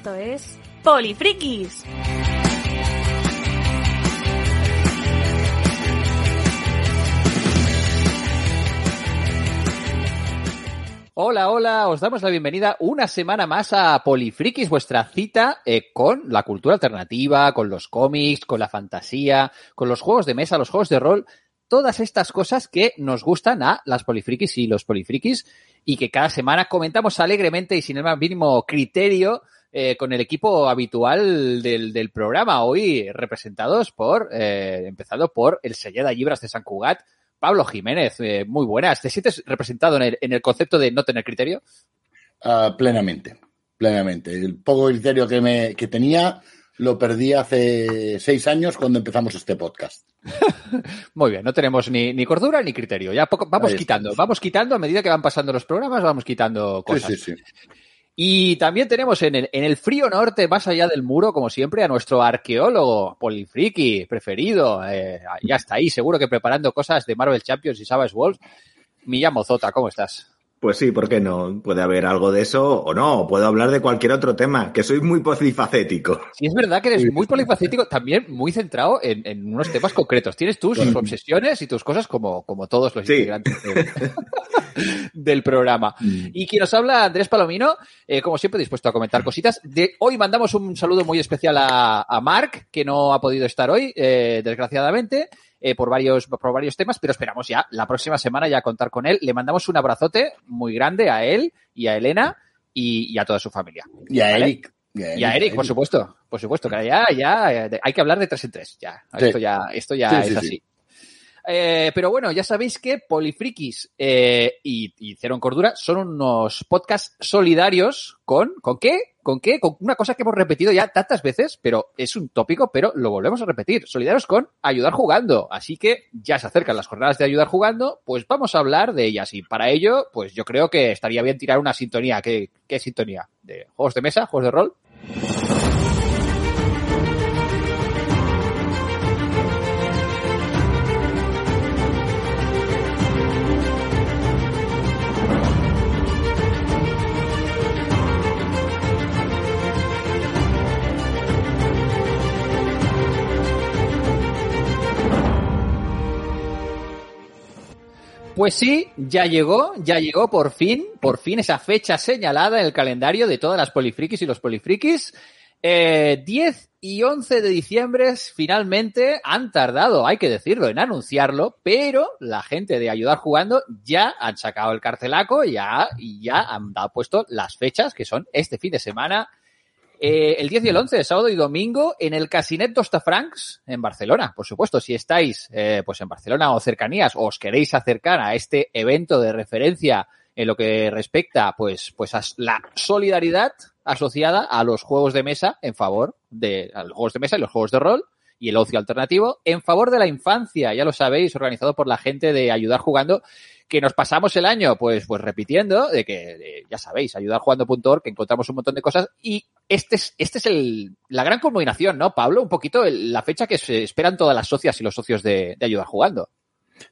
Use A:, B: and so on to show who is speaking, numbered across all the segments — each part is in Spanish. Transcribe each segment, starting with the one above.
A: Esto es Polifrikis.
B: Hola, hola, os damos la bienvenida una semana más a Polifrikis, vuestra cita eh, con la cultura alternativa, con los cómics, con la fantasía, con los juegos de mesa, los juegos de rol, todas estas cosas que nos gustan a las Polifrikis y los Polifrikis y que cada semana comentamos alegremente y sin el más mínimo criterio eh, con el equipo habitual del, del programa, hoy representados por, eh, empezando por el Selleda Libras de San Cugat, Pablo Jiménez, eh, muy buenas. ¿Te sientes representado en el, en el, concepto de no tener criterio?
C: Uh, plenamente, plenamente. El poco criterio que, me, que tenía lo perdí hace seis años cuando empezamos este podcast.
B: Muy bien, no tenemos ni, ni cordura ni criterio. Ya poco, vamos quitando, vamos quitando a medida que van pasando los programas, vamos quitando cosas.
C: Sí, sí, sí.
B: Y también tenemos en el, en el, frío norte, más allá del muro, como siempre, a nuestro arqueólogo polifriki preferido. Eh, ya está ahí, seguro que preparando cosas de Marvel Champions y Savage Wolves. Milla Mozota, ¿cómo estás?
D: Pues sí, ¿por qué no? Puede haber algo de eso o no. Puedo hablar de cualquier otro tema, que soy muy polifacético.
B: Sí, es verdad que eres muy polifacético, también muy centrado en, en unos temas concretos. Tienes tus obsesiones y tus cosas como, como todos los sí. integrantes de, del programa. Mm. Y quien nos habla, Andrés Palomino, eh, como siempre, dispuesto a comentar cositas. De, hoy mandamos un saludo muy especial a, a Mark, que no ha podido estar hoy, eh, desgraciadamente eh, por, varios, por varios temas, pero esperamos ya la próxima semana ya contar con él. Le mandamos un abrazote muy grande a él y a Elena y, y a toda su familia.
C: Y a ¿vale? Eric.
B: Y a, y a Eric, por supuesto, por supuesto, que ya, ya, hay que hablar de tres en tres, ya. Sí. Esto ya, esto ya sí, es sí, así. Eh, pero bueno, ya sabéis que Polifrikis eh, y, y, Cero en Cordura son unos podcasts solidarios con, ¿con qué? ¿Con qué? Con una cosa que hemos repetido ya tantas veces, pero es un tópico, pero lo volvemos a repetir. Solidarios con ayudar jugando. Así que ya se acercan las jornadas de ayudar jugando, pues vamos a hablar de ellas. Y para ello, pues yo creo que estaría bien tirar una sintonía. ¿Qué, qué sintonía? ¿De juegos de mesa? ¿Juegos de rol? Pues sí, ya llegó, ya llegó por fin, por fin esa fecha señalada en el calendario de todas las polifrikis y los polifrikis. Eh, 10 y 11 de diciembre finalmente han tardado, hay que decirlo, en anunciarlo, pero la gente de Ayudar Jugando ya han sacado el cartelaco ya, y ya han puesto las fechas que son este fin de semana eh, el 10 y el 11, sábado y domingo, en el Casinet d'Ostafrancs, en Barcelona. Por supuesto, si estáis eh, pues en Barcelona o cercanías o os queréis acercar a este evento de referencia en lo que respecta pues, pues a la solidaridad asociada a los juegos de mesa en favor de a los juegos de mesa y los juegos de rol y el ocio alternativo en favor de la infancia, ya lo sabéis, organizado por la gente de Ayudar Jugando, que nos pasamos el año pues pues repitiendo de que ya sabéis, ayudarjugando.org, que encontramos un montón de cosas y este es este es el la gran combinación, ¿no, Pablo? Un poquito la fecha que se esperan todas las socias y los socios de, de Ayudar Jugando.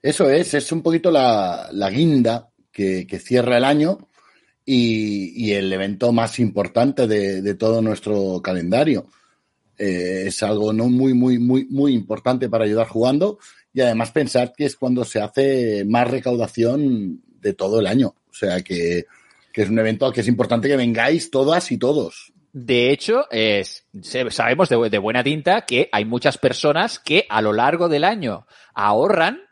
C: Eso es, es un poquito la, la guinda que, que cierra el año y, y, el evento más importante de, de todo nuestro calendario. Eh, es algo no muy, muy, muy, muy importante para ayudar jugando y además pensar que es cuando se hace más recaudación de todo el año. O sea que, que es un evento que es importante que vengáis todas y todos.
B: De hecho, es, sabemos de, de, buena tinta que hay muchas personas que a lo largo del año ahorran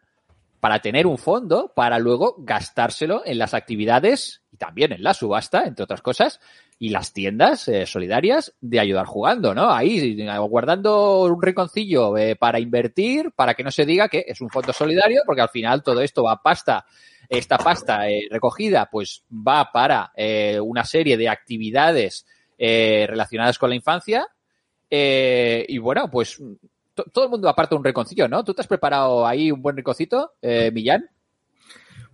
B: para tener un fondo para luego gastárselo en las actividades y también en la subasta, entre otras cosas, y las tiendas eh, solidarias de ayudar jugando, ¿no? Ahí guardando un rinconcillo eh, para invertir, para que no se diga que es un fondo solidario, porque al final todo esto va a pasta, esta pasta eh, recogida, pues va para eh, una serie de actividades eh, relacionadas con la infancia. y bueno, pues todo el mundo aparta un rinconcillo, ¿no? ¿Tú te has preparado ahí un buen rinconcito, Millán?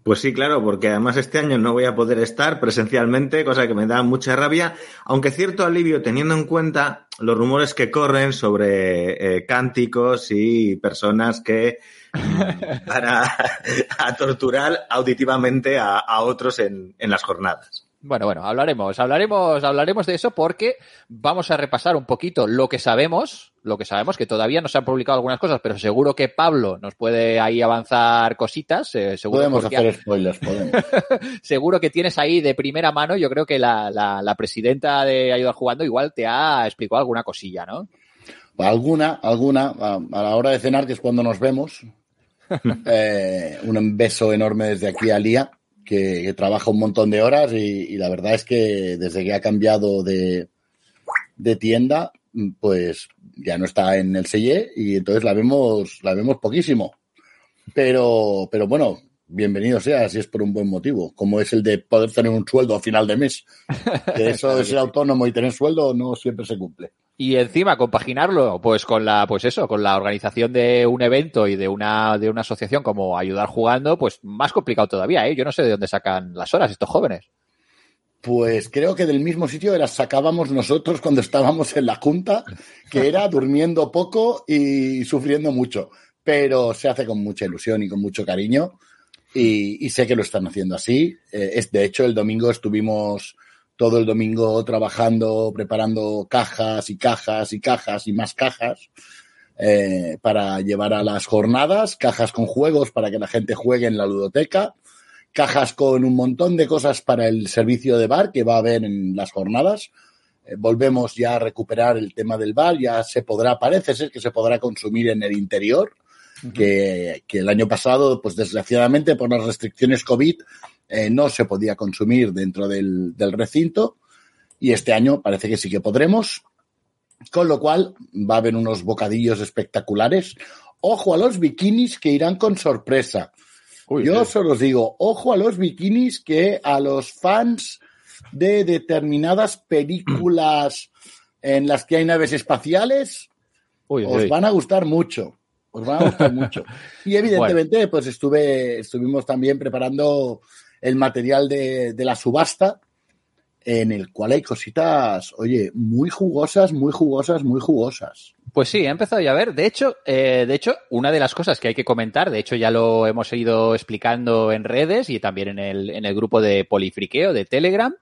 D: Pues sí, claro, porque además este año no voy a poder estar presencialmente, cosa que me da mucha rabia, aunque cierto alivio teniendo en cuenta los rumores que corren sobre eh, cánticos y personas que van a, a torturar auditivamente a, a otros en, en, las jornadas.
B: Bueno, bueno, hablaremos, hablaremos, hablaremos de eso porque vamos a repasar un poquito lo que sabemos, lo que sabemos, que todavía no se han publicado algunas cosas, pero seguro que Pablo nos puede ahí avanzar cositas. Eh, seguro
C: Podemos
B: porque-
C: hacer spoilers, podemos.
B: seguro que tienes ahí de primera mano, yo creo que la, la, la presidenta de Ayuda Jugando igual te ha explicado alguna cosilla, ¿no?
C: Alguna, alguna, a, a la hora de cenar, que es cuando nos vemos. Eh, un beso enorme desde aquí a Lía, que, que trabaja un montón de horas y, y la verdad es que desde que ha cambiado de, de tienda, pues ya no está en el Selle y entonces la vemos, la vemos poquísimo. Pero, pero bueno, bienvenido sea si es por un buen motivo, como es el de poder tener un sueldo a final de mes. Que eso de ser autónomo y tener sueldo no siempre se cumple.
B: Y encima compaginarlo, pues con la, pues eso, con la organización de un evento y de una, de una asociación como Ayudar Jugando, pues más complicado todavía, ¿eh? Yo no sé de dónde sacan las horas estos jóvenes.
C: Pues creo que del mismo sitio las sacábamos nosotros cuando estábamos en la junta, que era durmiendo poco y sufriendo mucho. Pero se hace con mucha ilusión y con mucho cariño. Y, y sé que lo están haciendo así. Eh, es, de hecho, el domingo estuvimos todo el domingo trabajando, preparando cajas y cajas y cajas y más cajas eh, para llevar a las jornadas, cajas con juegos para que la gente juegue en la ludoteca, cajas con un montón de cosas para el servicio de bar que va a haber en las jornadas. Eh, volvemos ya a recuperar el tema del bar, ya se podrá, parece ser que se podrá consumir en el interior, que, que el año pasado, pues desgraciadamente por las restricciones COVID, eh, no se podía consumir dentro del, del recinto y este año parece que sí que podremos, con lo cual va a haber unos bocadillos espectaculares. Ojo a los bikinis que irán con sorpresa. Yo solo os digo, ojo a los bikinis que a los fans de determinadas películas en las que hay naves espaciales
B: Uy,
C: os
B: uy.
C: van a gustar mucho. Os van a gustar mucho. Y evidentemente, pues estuve, estuvimos también preparando el material de, de la subasta, en el cual hay cositas, oye, muy jugosas, muy jugosas, muy jugosas.
B: Pues sí, he empezado ya a ver. De hecho, eh, de hecho, una de las cosas que hay que comentar, de hecho ya lo hemos ido explicando en redes y también en el, en el grupo de Polifriqueo de Telegram,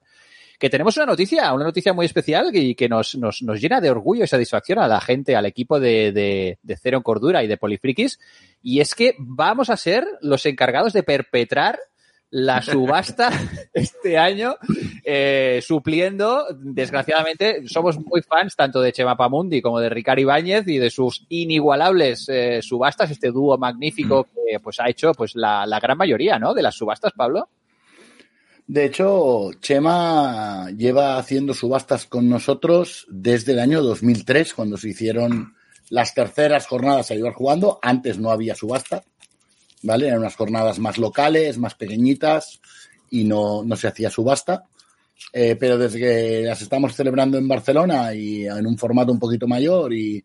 B: que tenemos una noticia, una noticia muy especial y que nos, nos, nos llena de orgullo y satisfacción a la gente, al equipo de, de, de Cero en Cordura y de Polifrikis, y es que vamos a ser los encargados de perpetrar la subasta este año, eh, supliendo, desgraciadamente, somos muy fans tanto de Chema Pamundi como de Ricardo Ibáñez y de sus inigualables eh, subastas, este dúo magnífico que pues ha hecho pues la, la gran mayoría, ¿no? De las subastas, Pablo.
C: De hecho, Chema lleva haciendo subastas con nosotros desde el año 2003, cuando se hicieron las terceras jornadas a ayudar jugando. Antes no había subasta, ¿vale? Eran unas jornadas más locales, más pequeñitas y no, no se hacía subasta. Eh, pero desde que las estamos celebrando en Barcelona y en un formato un poquito mayor y,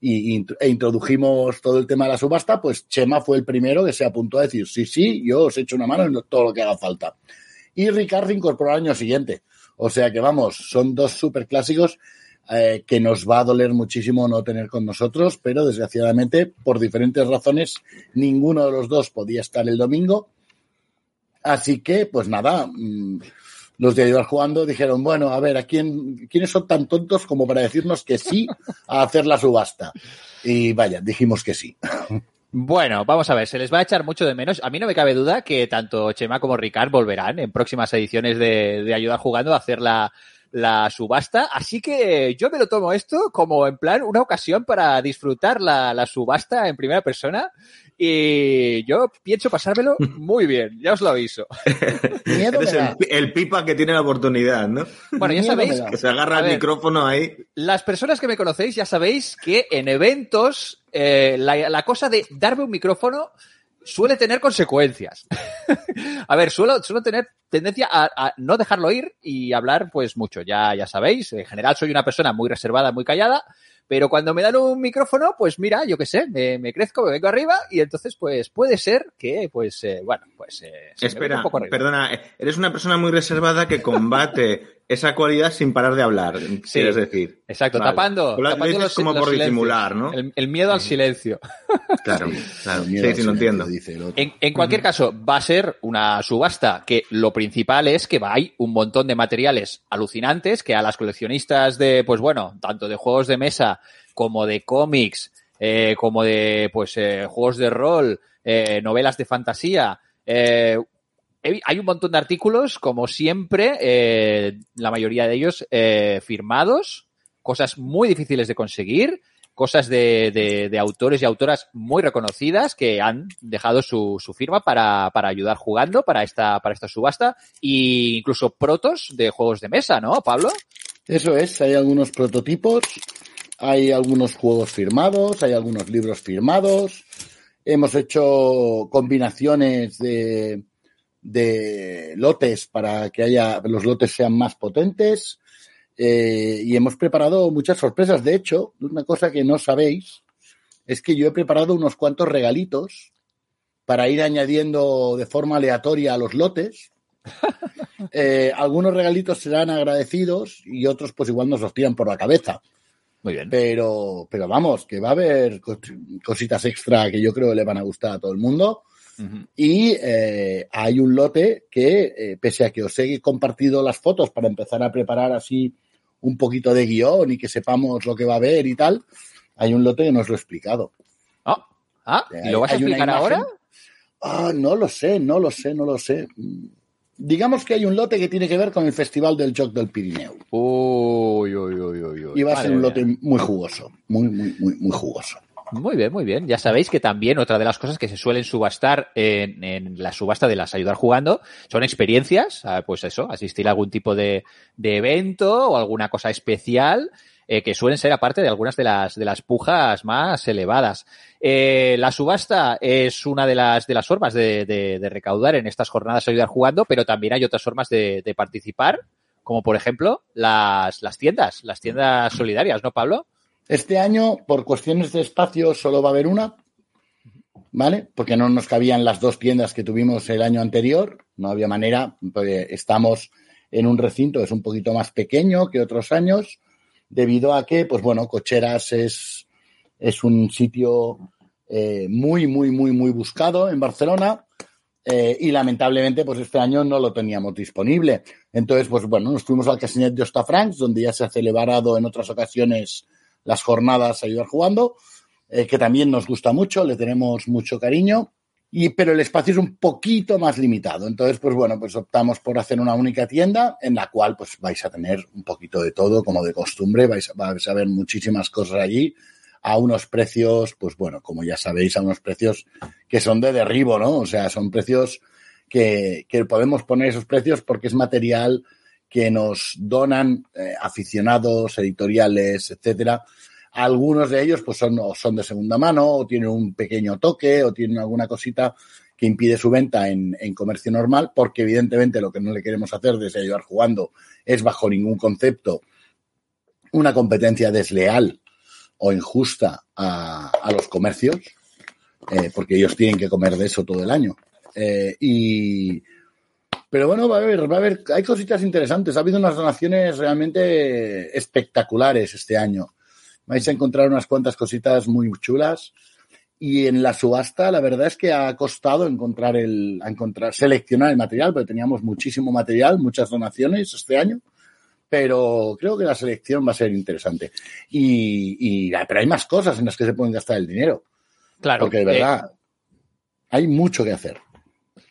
C: e introdujimos todo el tema de la subasta, pues Chema fue el primero que se apuntó a decir, sí, sí, yo os echo una mano en todo lo que haga falta y Ricardo incorporó al año siguiente. O sea que vamos, son dos super clásicos eh, que nos va a doler muchísimo no tener con nosotros, pero desgraciadamente, por diferentes razones, ninguno de los dos podía estar el domingo. Así que, pues nada, mmm, los de ayudar jugando dijeron, bueno, a ver, ¿a quién, quiénes son tan tontos como para decirnos que sí a hacer la subasta? Y vaya, dijimos que sí.
B: Bueno, vamos a ver, se les va a echar mucho de menos. A mí no me cabe duda que tanto Chema como Ricard volverán en próximas ediciones de, de Ayudar Jugando a hacer la, la, subasta. Así que yo me lo tomo esto como en plan una ocasión para disfrutar la, la subasta en primera persona. Y yo pienso pasármelo muy bien, ya os lo aviso.
C: Miedo
D: Eres el, el, pipa que tiene la oportunidad, ¿no?
B: Bueno, ya sabéis
D: que se agarra el micrófono ahí.
B: Las personas que me conocéis ya sabéis que en eventos eh, la, la, cosa de darme un micrófono suele tener consecuencias. a ver, suelo, suelo tener tendencia a, a, no dejarlo ir y hablar pues mucho, ya, ya sabéis. En general soy una persona muy reservada, muy callada, pero cuando me dan un micrófono, pues mira, yo qué sé, me, me, crezco, me vengo arriba y entonces pues puede ser que, pues, eh, bueno, pues... Eh,
D: Espera, perdona, eres una persona muy reservada que combate esa cualidad sin parar de hablar,
B: Sí.
D: quieres decir.
B: Exacto,
D: Vale.
B: tapando.
D: Lo- lo
B: tapando
D: dices
B: los-
D: como
B: los
D: por
B: silencios.
D: disimular, ¿no?
B: El, el miedo al silencio.
D: Claro, claro.
C: Miedo
D: Sí, sí, lo entiendo.
C: dice el otro.
B: En, en cualquier caso, va a ser una subasta que lo principal es que va, hay un montón de materiales alucinantes que a las coleccionistas de, pues bueno, tanto de juegos de mesa como de cómics, eh, como de, pues, eh, juegos de rol, eh, novelas de fantasía, eh, hay un montón de artículos, como siempre, eh, la mayoría de ellos eh, firmados, cosas muy difíciles de conseguir, cosas de, autores y autoras muy reconocidas que han dejado su, su firma para, para ayudar jugando para esta, para esta subasta, e incluso protos de juegos de mesa, ¿no, Pablo?
C: Eso es, hay algunos prototipos, hay algunos juegos firmados, hay algunos libros firmados. Hemos hecho combinaciones de, de lotes para que haya los lotes sean más potentes. eh, y hemos preparado muchas sorpresas. De hecho, una cosa que no sabéis es que yo he preparado unos cuantos regalitos para ir añadiendo de forma aleatoria a los lotes. Eh, algunos regalitos serán agradecidos y otros pues igual nos los tiran por la cabeza.
B: Muy bien.
C: Pero, pero vamos, que va a haber cos- cositas extra que yo creo que le van a gustar a todo el mundo. Y eh, hay un lote que, eh, pese a que os he compartido las fotos para empezar a preparar así un poquito de guion y que sepamos lo que va a haber y tal, hay un lote que no os lo he explicado.
B: Ah, ah, ¿y lo vas a explicar ahora?
C: Ah, no lo sé, no lo sé, no lo sé. Digamos que hay un lote que tiene que ver con el Festival del Joc del Pirineo.
B: Uy, uy, uy, uy, uy.
C: Y va a ser un lote muy jugoso, muy, muy, muy, muy jugoso.
B: Muy bien, muy bien. Ya sabéis que también otra de las cosas que se suelen subastar en, la subasta de las ayudar jugando son experiencias, ah, pues eso, asistir a algún tipo de, evento o alguna cosa especial eh, que suelen ser aparte de algunas de las, de las pujas más elevadas. Eh, la subasta es una de las, de las formas de recaudar en estas jornadas ayudar jugando, pero también hay otras formas de, de participar, como por ejemplo las, las tiendas, las tiendas solidarias, ¿no, Pablo?
C: Este año, por cuestiones de espacio, solo va a haber una, ¿vale? Porque no nos cabían las dos tiendas que tuvimos el año anterior, no había manera, porque estamos en un recinto que es un poquito más pequeño que otros años, debido a que, pues bueno, Cocheras es, es un sitio eh, muy, muy, muy, muy buscado en Barcelona. eh, y lamentablemente, pues este año no lo teníamos disponible. Entonces, pues bueno, nos fuimos al Casinet de Ostafrancs, donde ya se ha celebrado en otras ocasiones las jornadas Ayudar Jugando, eh, que también nos gusta mucho, le tenemos mucho cariño, y, pero el espacio es un poquito más limitado. Entonces, pues bueno, pues optamos por hacer una única tienda en la cual pues vais a tener un poquito de todo, como de costumbre, vais, a- vais a ver muchísimas cosas allí a unos precios, pues bueno, como ya sabéis, a unos precios que son de derribo, ¿no? O sea, son precios que podemos poner esos precios porque es material que nos donan eh, aficionados, editoriales, etcétera. Algunos de ellos pues son, o son de segunda mano o tienen un pequeño toque o tienen alguna cosita que impide su venta en, en comercio normal, porque evidentemente lo que no le queremos hacer desde ayudar jugando es bajo ningún concepto una competencia desleal o injusta a, a los comercios, eh, porque ellos tienen que comer de eso todo el año. Eh, y, pero bueno, va a haber, va a haber, hay cositas interesantes. Ha habido unas donaciones realmente espectaculares este año. Vais a encontrar unas cuantas cositas muy chulas. Y en la subasta, la verdad es que ha costado encontrar el, encontrar, seleccionar el material, porque teníamos muchísimo material, muchas donaciones este año. Pero creo que la selección va a ser interesante. Y, y pero hay más cosas en las que se pueden gastar el dinero.
B: Claro.
C: Porque de
B: eh,
C: verdad, hay mucho que hacer.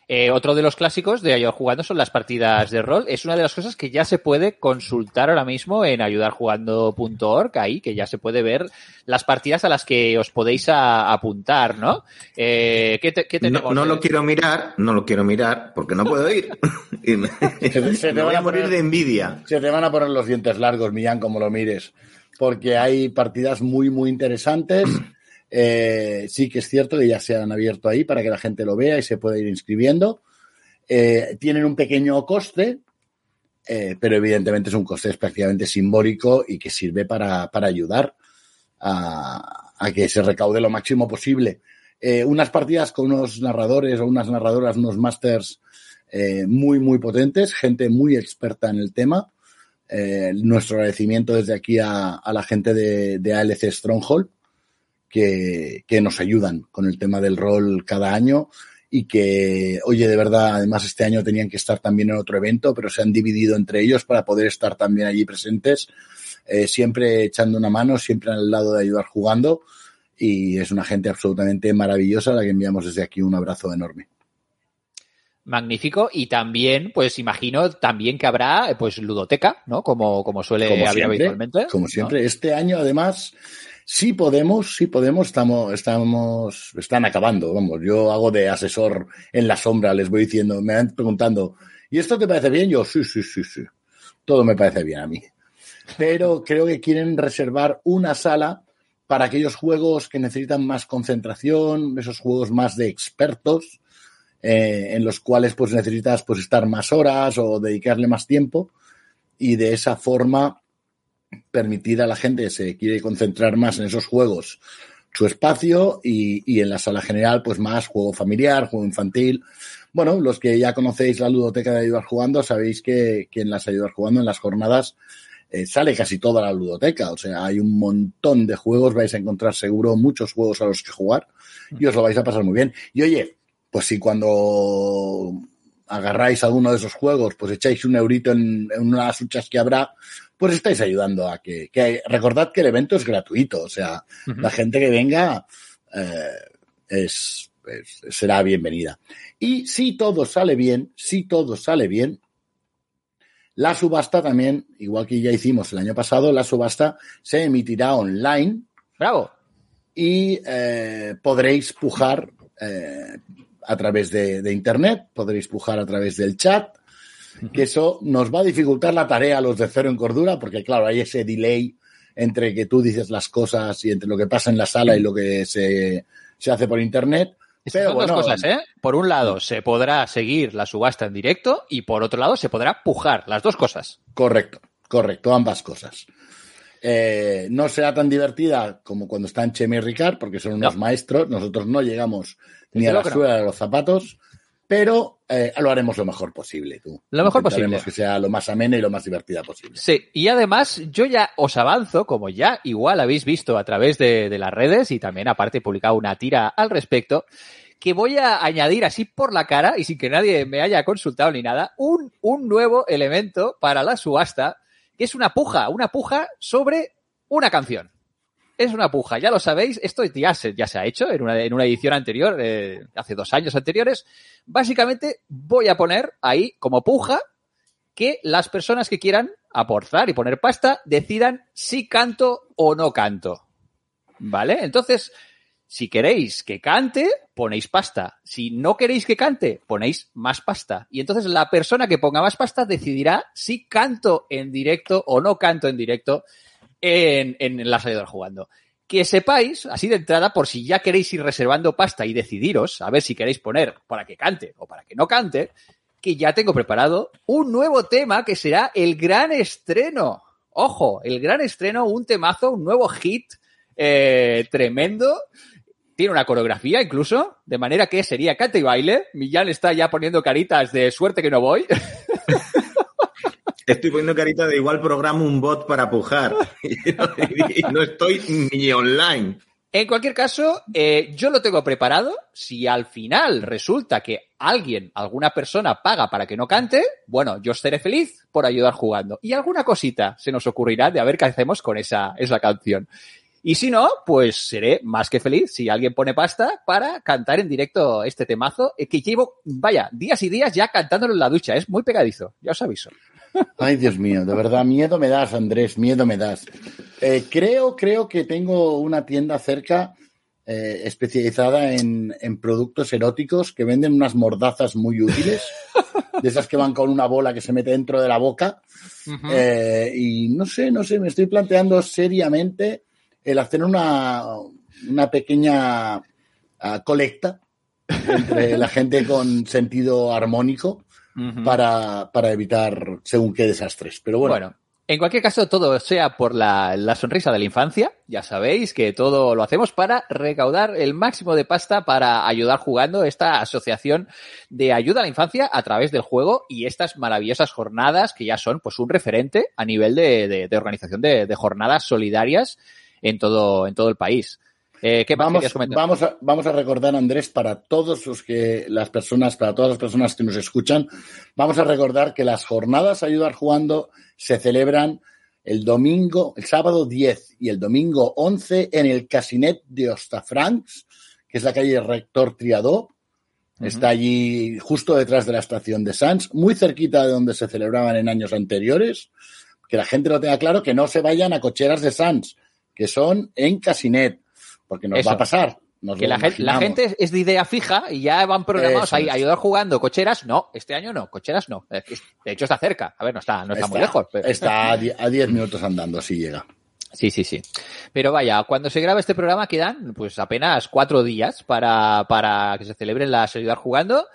B: Eh, otro de los clásicos de ayudar jugando son las partidas de rol. Es una de las cosas que ya se puede consultar ahora mismo en ayudarjugando.org, ahí que ya se puede ver las partidas a las que os podéis a- apuntar, ¿no? Eh, ¿qué, te- qué tenemos?
D: No, no lo quiero mirar, no lo quiero mirar porque no puedo ir. y me,
C: Se- se te
D: voy
C: van a
D: a morir
C: poner-
D: de envidia.
C: Se te van a poner los dientes largos, Millán, como lo mires, porque hay partidas muy, muy interesantes. Eh, sí que es cierto que ya se han abierto ahí para que la gente lo vea y se pueda ir inscribiendo. Eh, tienen un pequeño coste, eh, pero evidentemente es un coste prácticamente simbólico y que sirve para, para ayudar a, que se recaude lo máximo posible. Unas partidas con unos narradores o unas narradoras, unos masters muy, muy potentes, gente muy experta en el tema. nuestro agradecimiento desde aquí a, a la gente de, de, ALC Stronghold, que, que nos ayudan con el tema del rol cada año y que, oye, de verdad, además este año tenían que estar también en otro evento, pero se han dividido entre ellos para poder estar también allí presentes, eh, siempre echando una mano, siempre al lado de ayudar jugando y es una gente absolutamente maravillosa a la que enviamos desde aquí un abrazo enorme.
B: Magnífico. Y también, pues imagino también que habrá pues ludoteca, ¿no? Como, como suele
C: como
B: haber
C: siempre,
B: habitualmente.
C: Como siempre. ¿no? Este año, además, sí podemos, sí podemos, estamos, estamos, están acabando, vamos, yo hago de asesor en la sombra, les voy diciendo, me van preguntando, ¿y esto te parece bien? Yo, sí, sí, sí, sí. Todo me parece bien a mí. Pero creo que quieren reservar una sala para aquellos juegos que necesitan más concentración, esos juegos más de expertos, eh, en los cuales pues necesitas pues estar más horas o dedicarle más tiempo y de esa forma permitir a la gente que se quiere concentrar más en esos juegos su espacio y, y, en la sala general pues más juego familiar, juego infantil. Bueno, los que ya conocéis la ludoteca de Ayudar Jugando sabéis que, que en las Ayudar Jugando, en las jornadas, eh, sale casi toda la ludoteca. O sea, hay un montón de juegos, vais a encontrar seguro muchos juegos a los que jugar y os lo vais a pasar muy bien. Y oye, pues si cuando agarráis alguno de esos juegos, pues echáis un eurito en, en unas luchas que habrá, pues estáis ayudando a que, que, recordad que el evento es gratuito, o sea, uh -huh. la gente que venga eh, es, es, será bienvenida. Y si todo sale bien, si todo sale bien, la subasta también, igual que ya hicimos el año pasado, la subasta se emitirá online.
B: Bravo.
C: Y eh, podréis pujar eh, a través de, de, Internet, podréis pujar a través del chat, que eso nos va a dificultar la tarea a los de cero en cordura, porque claro, hay ese delay entre que tú dices las cosas y entre lo que pasa en la sala y lo que se, se hace por Internet.
B: Pero son bueno, dos cosas, ¿eh? Por un lado, se podrá seguir la subasta en directo y por otro lado, se podrá pujar. Las dos cosas.
C: Correcto, correcto, ambas cosas. Eh, no será tan divertida como cuando están Chemi y Ricard, porque son unos no. maestros. Nosotros no llegamos ni a la suela de los zapatos, pero eh, lo haremos lo mejor posible. Tú.
B: Lo mejor posible.
C: que sea lo más amena y lo más divertida posible.
B: Sí, y además yo ya os avanzo, como ya igual habéis visto a través de, de las redes y también aparte he publicado una tira al respecto, que voy a añadir así por la cara y sin que nadie me haya consultado ni nada, un, un nuevo elemento para la subasta, que es una puja, una puja sobre una canción es una puja, ya lo sabéis, esto ya se, ya se ha hecho en una, en una edición anterior, eh, hace dos años anteriores. Básicamente voy a poner ahí como puja que las personas que quieran aportar y poner pasta decidan si canto o no canto. ¿Vale? Entonces, si queréis que cante, ponéis pasta. Si no queréis que cante, ponéis más pasta. Y entonces la persona que ponga más pasta decidirá si canto en directo o no canto en directo en, en la salida jugando. Que sepáis, así de entrada, por si ya queréis ir reservando pasta y decidiros a ver si queréis poner para que cante o para que no cante, que ya tengo preparado un nuevo tema que será el gran estreno. Ojo, el gran estreno, un temazo, un nuevo hit eh, tremendo. Tiene una coreografía incluso, de manera que sería cante y baile. Millán está ya poniendo caritas de suerte que no voy.
D: Estoy poniendo carita de igual programa un bot para pujar. no estoy ni online.
B: En cualquier caso, eh, yo lo tengo preparado. Si al final resulta que alguien, alguna persona paga para que no cante, bueno, yo estaré feliz por ayudar jugando. Y alguna cosita se nos ocurrirá de a ver qué hacemos con esa, esa canción. Y si no, pues seré más que feliz si alguien pone pasta para cantar en directo este temazo eh, que llevo, vaya, días y días ya cantándolo en la ducha. Es muy pegadizo, ya os aviso.
C: Ay, Dios mío, de verdad, miedo me das, Andrés, miedo me das. Eh, creo, creo que tengo una tienda cerca eh, especializada en, en, productos eróticos que venden unas mordazas muy útiles, de esas que van con una bola que se mete dentro de la boca. Uh -huh. eh, y no sé, no sé, me estoy planteando seriamente el hacer una, una pequeña uh, colecta entre la gente con sentido armónico Uh -huh. para, para, evitar según qué desastres. Pero bueno.
B: bueno En cualquier caso, todo sea por la, la, sonrisa de la infancia. Ya sabéis que todo lo hacemos para recaudar el máximo de pasta para ayudar jugando esta asociación de ayuda a la infancia a través del juego y estas maravillosas jornadas que ya son pues un referente a nivel de, de, de organización de, de, jornadas solidarias en todo, en todo el país.
C: Eh, ¿qué vamos, vamos, a, vamos a recordar, Andrés, para todos los que las personas, para todas las personas que nos escuchan, vamos a recordar que las jornadas Ayudar Jugando se celebran el domingo, el sábado 10 y el domingo 11 en el Casinet de Ostafrancs, que es la calle Rector Triadó. Uh -huh. Está allí justo detrás de la estación de Sants, muy cerquita de donde se celebraban en años anteriores. Que la gente lo tenga claro, que no se vayan a cocheras de Sants, que son en Casinet porque nos Eso. va a pasar. Nos
B: que la gente, la gente, es de idea fija y ya van programados ahí, ayudar jugando. Cocheras, no, este año no, cocheras no. De hecho está cerca. A ver, no está, no está, está muy lejos. Pero...
C: Está a 10 minutos andando, si llega.
B: Sí, sí, sí. Pero vaya, cuando se graba este programa quedan pues apenas cuatro días para, para que se celebren las ayudar jugando.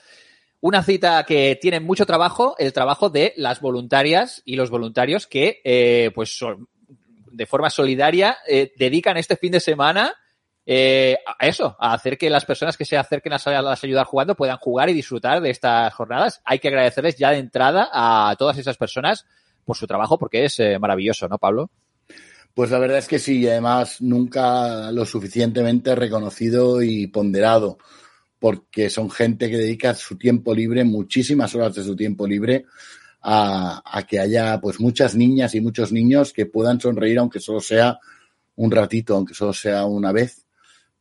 B: Una cita que tiene mucho trabajo, el trabajo de las voluntarias y los voluntarios que, eh, pues, son, de forma solidaria, eh, dedican este fin de semana eh, a eso, a hacer que las personas que se acerquen a las ayudar jugando puedan jugar y disfrutar de estas jornadas. Hay que agradecerles ya de entrada a todas esas personas por su trabajo porque es eh, maravilloso, ¿no, Pablo?
C: Pues la verdad es que sí, y además nunca lo suficientemente reconocido y ponderado, porque son gente que dedica su tiempo libre, muchísimas horas de su tiempo libre, a, a que haya pues muchas niñas y muchos niños que puedan sonreír, aunque solo sea un ratito, aunque solo sea una vez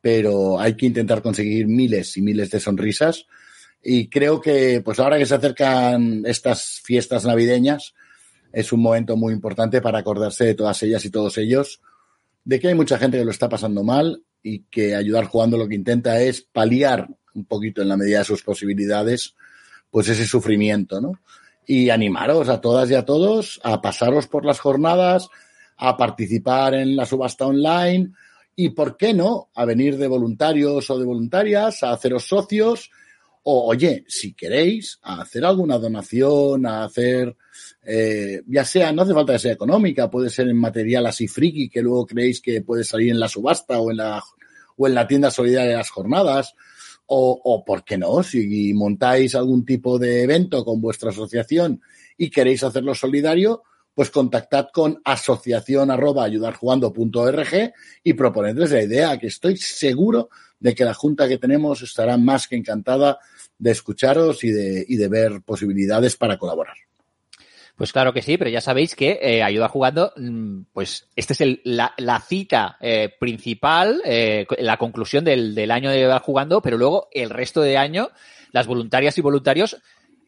C: pero hay que intentar conseguir miles y miles de sonrisas. Y creo que, pues ahora que se acercan estas fiestas navideñas, es un momento muy importante para acordarse de todas ellas y todos ellos, de que hay mucha gente que lo está pasando mal y que ayudar jugando lo que intenta es paliar un poquito en la medida de sus posibilidades, pues ese sufrimiento, ¿no? Y animaros a todas y a todos a pasaros por las jornadas, a participar en la subasta online, y, ¿por qué no?, a venir de voluntarios o de voluntarias, a haceros socios, o, oye, si queréis, a hacer alguna donación, a hacer, eh, ya sea, no hace falta que sea económica, puede ser en material así friki que luego creéis que puede salir en la subasta o en la, o en la tienda solidaria de las jornadas, o, o, ¿por qué no? Si montáis algún tipo de evento con vuestra asociación y queréis hacerlo solidario, pues contactad con asociación arroba ayudarjugando.org y proponedles la idea, que estoy seguro de que la junta que tenemos estará más que encantada de escucharos y de, y de ver posibilidades para colaborar.
B: Pues claro que sí, pero ya sabéis que eh, Ayuda Jugando, pues esta es la, la, cita eh, principal, eh, la conclusión del, del año de Ayuda Jugando, pero luego el resto de año las voluntarias y voluntarios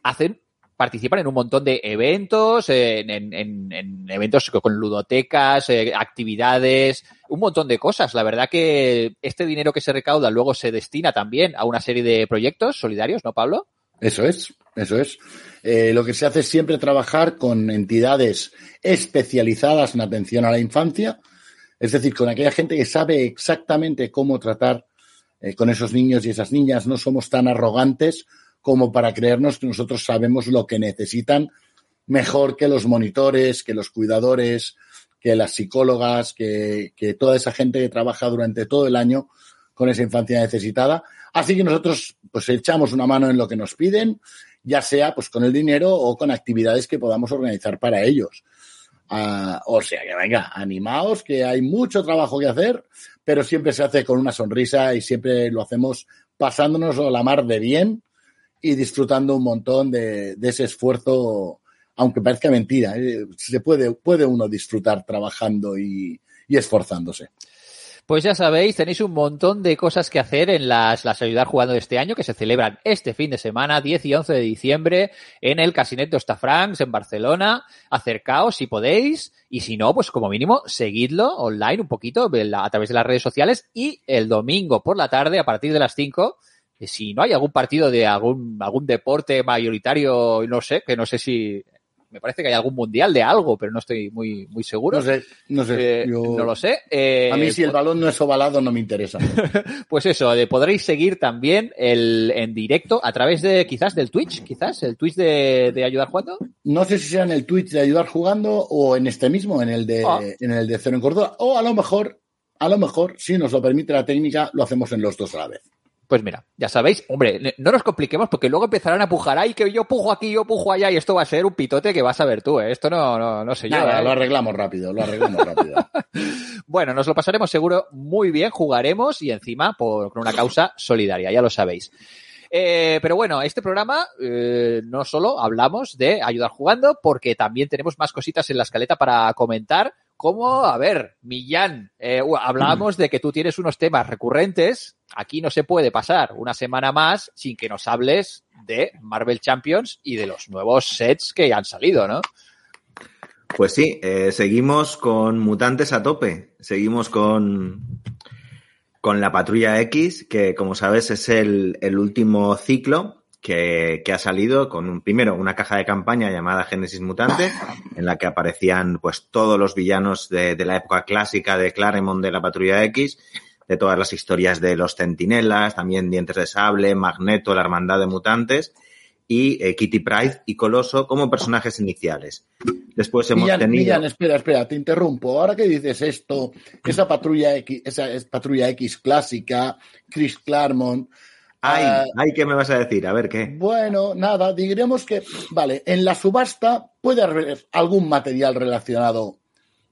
B: hacen participan en un montón de eventos, en, en, en, en eventos con ludotecas, eh, actividades, un montón de cosas. La verdad que este dinero que se recauda luego se destina también a una serie de proyectos solidarios, ¿no, Pablo?
C: Eso es, eso es. Eh, lo que se hace es siempre trabajar con entidades especializadas en atención a la infancia, es decir, con aquella gente que sabe exactamente cómo tratar eh, con esos niños y esas niñas. No somos tan arrogantes como para creernos que nosotros sabemos lo que necesitan mejor que los monitores, que los cuidadores, que las psicólogas, que, toda esa gente que trabaja durante todo el año con esa infancia necesitada. Así que nosotros pues echamos una mano en lo que nos piden, ya sea pues con el dinero o con actividades que podamos organizar para ellos. Uh, o sea que venga, animaos, que hay mucho trabajo que hacer, pero siempre se hace con una sonrisa y siempre lo hacemos pasándonos la mar de bien y disfrutando un montón de, de ese esfuerzo, aunque parezca mentira, ¿eh? se puede, puede uno disfrutar trabajando y, y esforzándose.
B: Pues ya sabéis, tenéis un montón de cosas que hacer en las, las Ayudar Jugando de este año, que se celebran este fin de semana, 10 y 11 de diciembre, en el Casinet de Ostafrancs, en Barcelona. Acercaos si podéis, y si no, pues como mínimo, seguidlo online un poquito a través de las redes sociales, y el domingo por la tarde, a partir de las 5, si no hay algún partido de algún, algún deporte mayoritario, no sé, que no sé si Me parece que hay algún mundial de algo, pero no estoy muy, muy seguro.
C: No sé, no sé.
B: Eh,
C: yo-
B: No lo sé. Eh,
C: A mí si el balón no es ovalado no me interesa.
B: Pues eso, de- podréis seguir también el, en directo a través de quizás del Twitch, quizás, el Twitch de, de Ayudar Jugando.
C: No sé si sea en el Twitch de ayudar jugando o en este mismo, en el de,
B: Ah.
C: en el de Cero en Córdoba. O a lo mejor, a lo mejor, si nos lo permite la técnica, lo hacemos en los dos a la vez.
B: Pues mira, ya sabéis, hombre, no nos compliquemos porque luego empezarán a pujar, ay, que yo pujo aquí, yo pujo allá, y esto va a ser un pitote que vas a ver tú, ¿eh? Esto no, no, no sé yo.
C: Nada,
B: ¿eh?
C: lo arreglamos rápido, lo arreglamos rápido.
B: Bueno, nos lo pasaremos seguro muy bien, jugaremos y encima por, con una causa solidaria, ya lo sabéis. Eh, pero bueno, este programa eh, no solo hablamos de ayudar jugando, porque también tenemos más cositas en la escaleta para comentar. Como, a ver, Millán, eh, hablábamos de que tú tienes unos temas recurrentes. Aquí no se puede pasar una semana más sin que nos hables de Marvel Champions y de los nuevos sets que han salido, ¿no?
D: Pues sí, eh, seguimos con mutantes a tope. Seguimos con, con la Patrulla X, que como sabes es el, el último ciclo que, que ha salido con un, primero una caja de campaña llamada Génesis Mutante, en la que aparecían pues todos los villanos de, de la época clásica de Claremont de la Patrulla X, de todas las historias de los centinelas, también Dientes de Sable, Magneto, la Hermandad de Mutantes, y eh, Kitty Pryde y Coloso como personajes iniciales. Después hemos tenido...
C: Millán, espera, espera, te interrumpo. Ahora que dices esto, esa patrulla X, esa es patrulla X clásica, Chris Claremont.
D: Ay,
C: ah,
D: ay, ¿qué me vas a decir? A ver, ¿qué?
C: Bueno, nada, diríamos que, vale, en la subasta puede haber algún material relacionado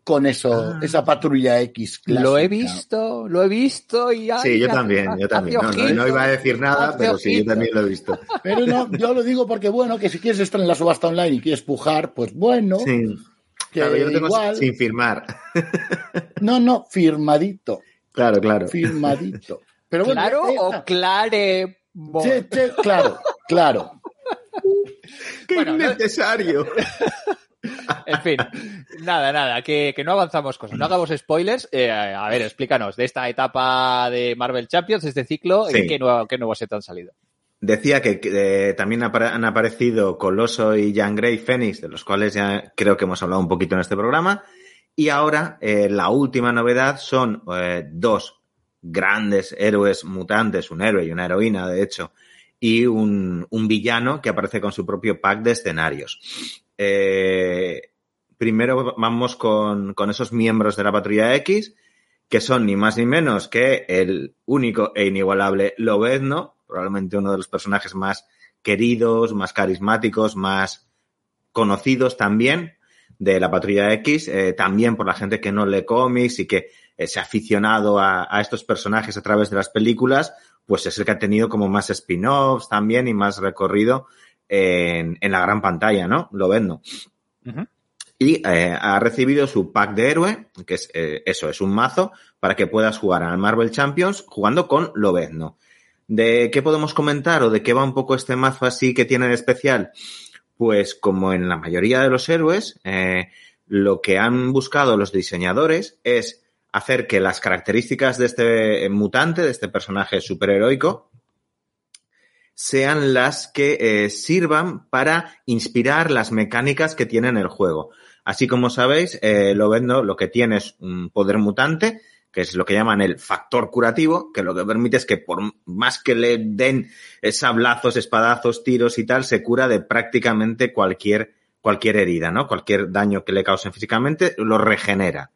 C: con eso,
D: Ah.
C: esa patrulla X clásica.
B: Lo he visto, lo he visto y... ay,
D: Sí, yo también, yo también. No, no,
B: ojitos.
D: no iba a decir nada, pero sí, yo también lo he visto.
C: Pero no, yo lo digo porque, bueno, que si quieres estar en la subasta online y quieres pujar, pues bueno,
D: Sí.
C: que
D: Claro, yo lo tengo
C: igual.
D: sin firmar.
C: No, no, firmadito,
D: Claro, claro.
C: firmadito. Pero bueno,
B: ¿Claro
C: eh,
B: o clare?
C: sí, sí, claro, claro.
D: ¡Qué
B: Bueno, no-
D: innecesario!
B: En fin, nada, nada, que, que no avanzamos cosas, no hagamos spoilers. Eh, a ver, explícanos de esta etapa de Marvel Champions, este ciclo,
D: Sí.
B: ¿qué, nuevo, ¿qué nuevos sets han salido?
D: Decía que, eh, también han aparecido Coloso y Jean Grey Phoenix, de los cuales ya creo que hemos hablado un poquito en este programa. Y ahora eh, la última novedad son eh, dos grandes héroes mutantes, un héroe y una heroína, de hecho, y un, un villano que aparece con su propio pack de escenarios. Eh, primero vamos con, con esos miembros de la Patrulla X, que son ni más ni menos que el único e inigualable Lobezno, probablemente uno de los personajes más queridos, más carismáticos, más conocidos también de la Patrulla X, eh, también por la gente que no lee cómics y que se ha aficionado a, a estos personajes a través de las películas, pues es el que ha tenido como más spin-offs también y más recorrido en, en la gran pantalla, ¿no? Lobezno
B: Ujú.
D: y eh, ha recibido su pack de héroe, que es eh, eso, es un mazo para que puedas jugar al Marvel Champions jugando con Lobezno. ¿De qué podemos comentar o de qué va un poco este mazo así que tiene de especial? Pues como en la mayoría de los héroes, eh, lo que han buscado los diseñadores es hacer que las características de este eh, mutante, de este personaje superheroico, sean las que eh, sirvan para inspirar las mecánicas que tiene en el juego. Así como sabéis, eh, Lobezno lo que tiene es un poder mutante, que es lo que llaman el factor curativo, que lo que permite es que por más que le den sablazos, espadazos, tiros y tal, se cura de prácticamente cualquier, cualquier herida, ¿no? Cualquier daño que le causen físicamente, lo regenera.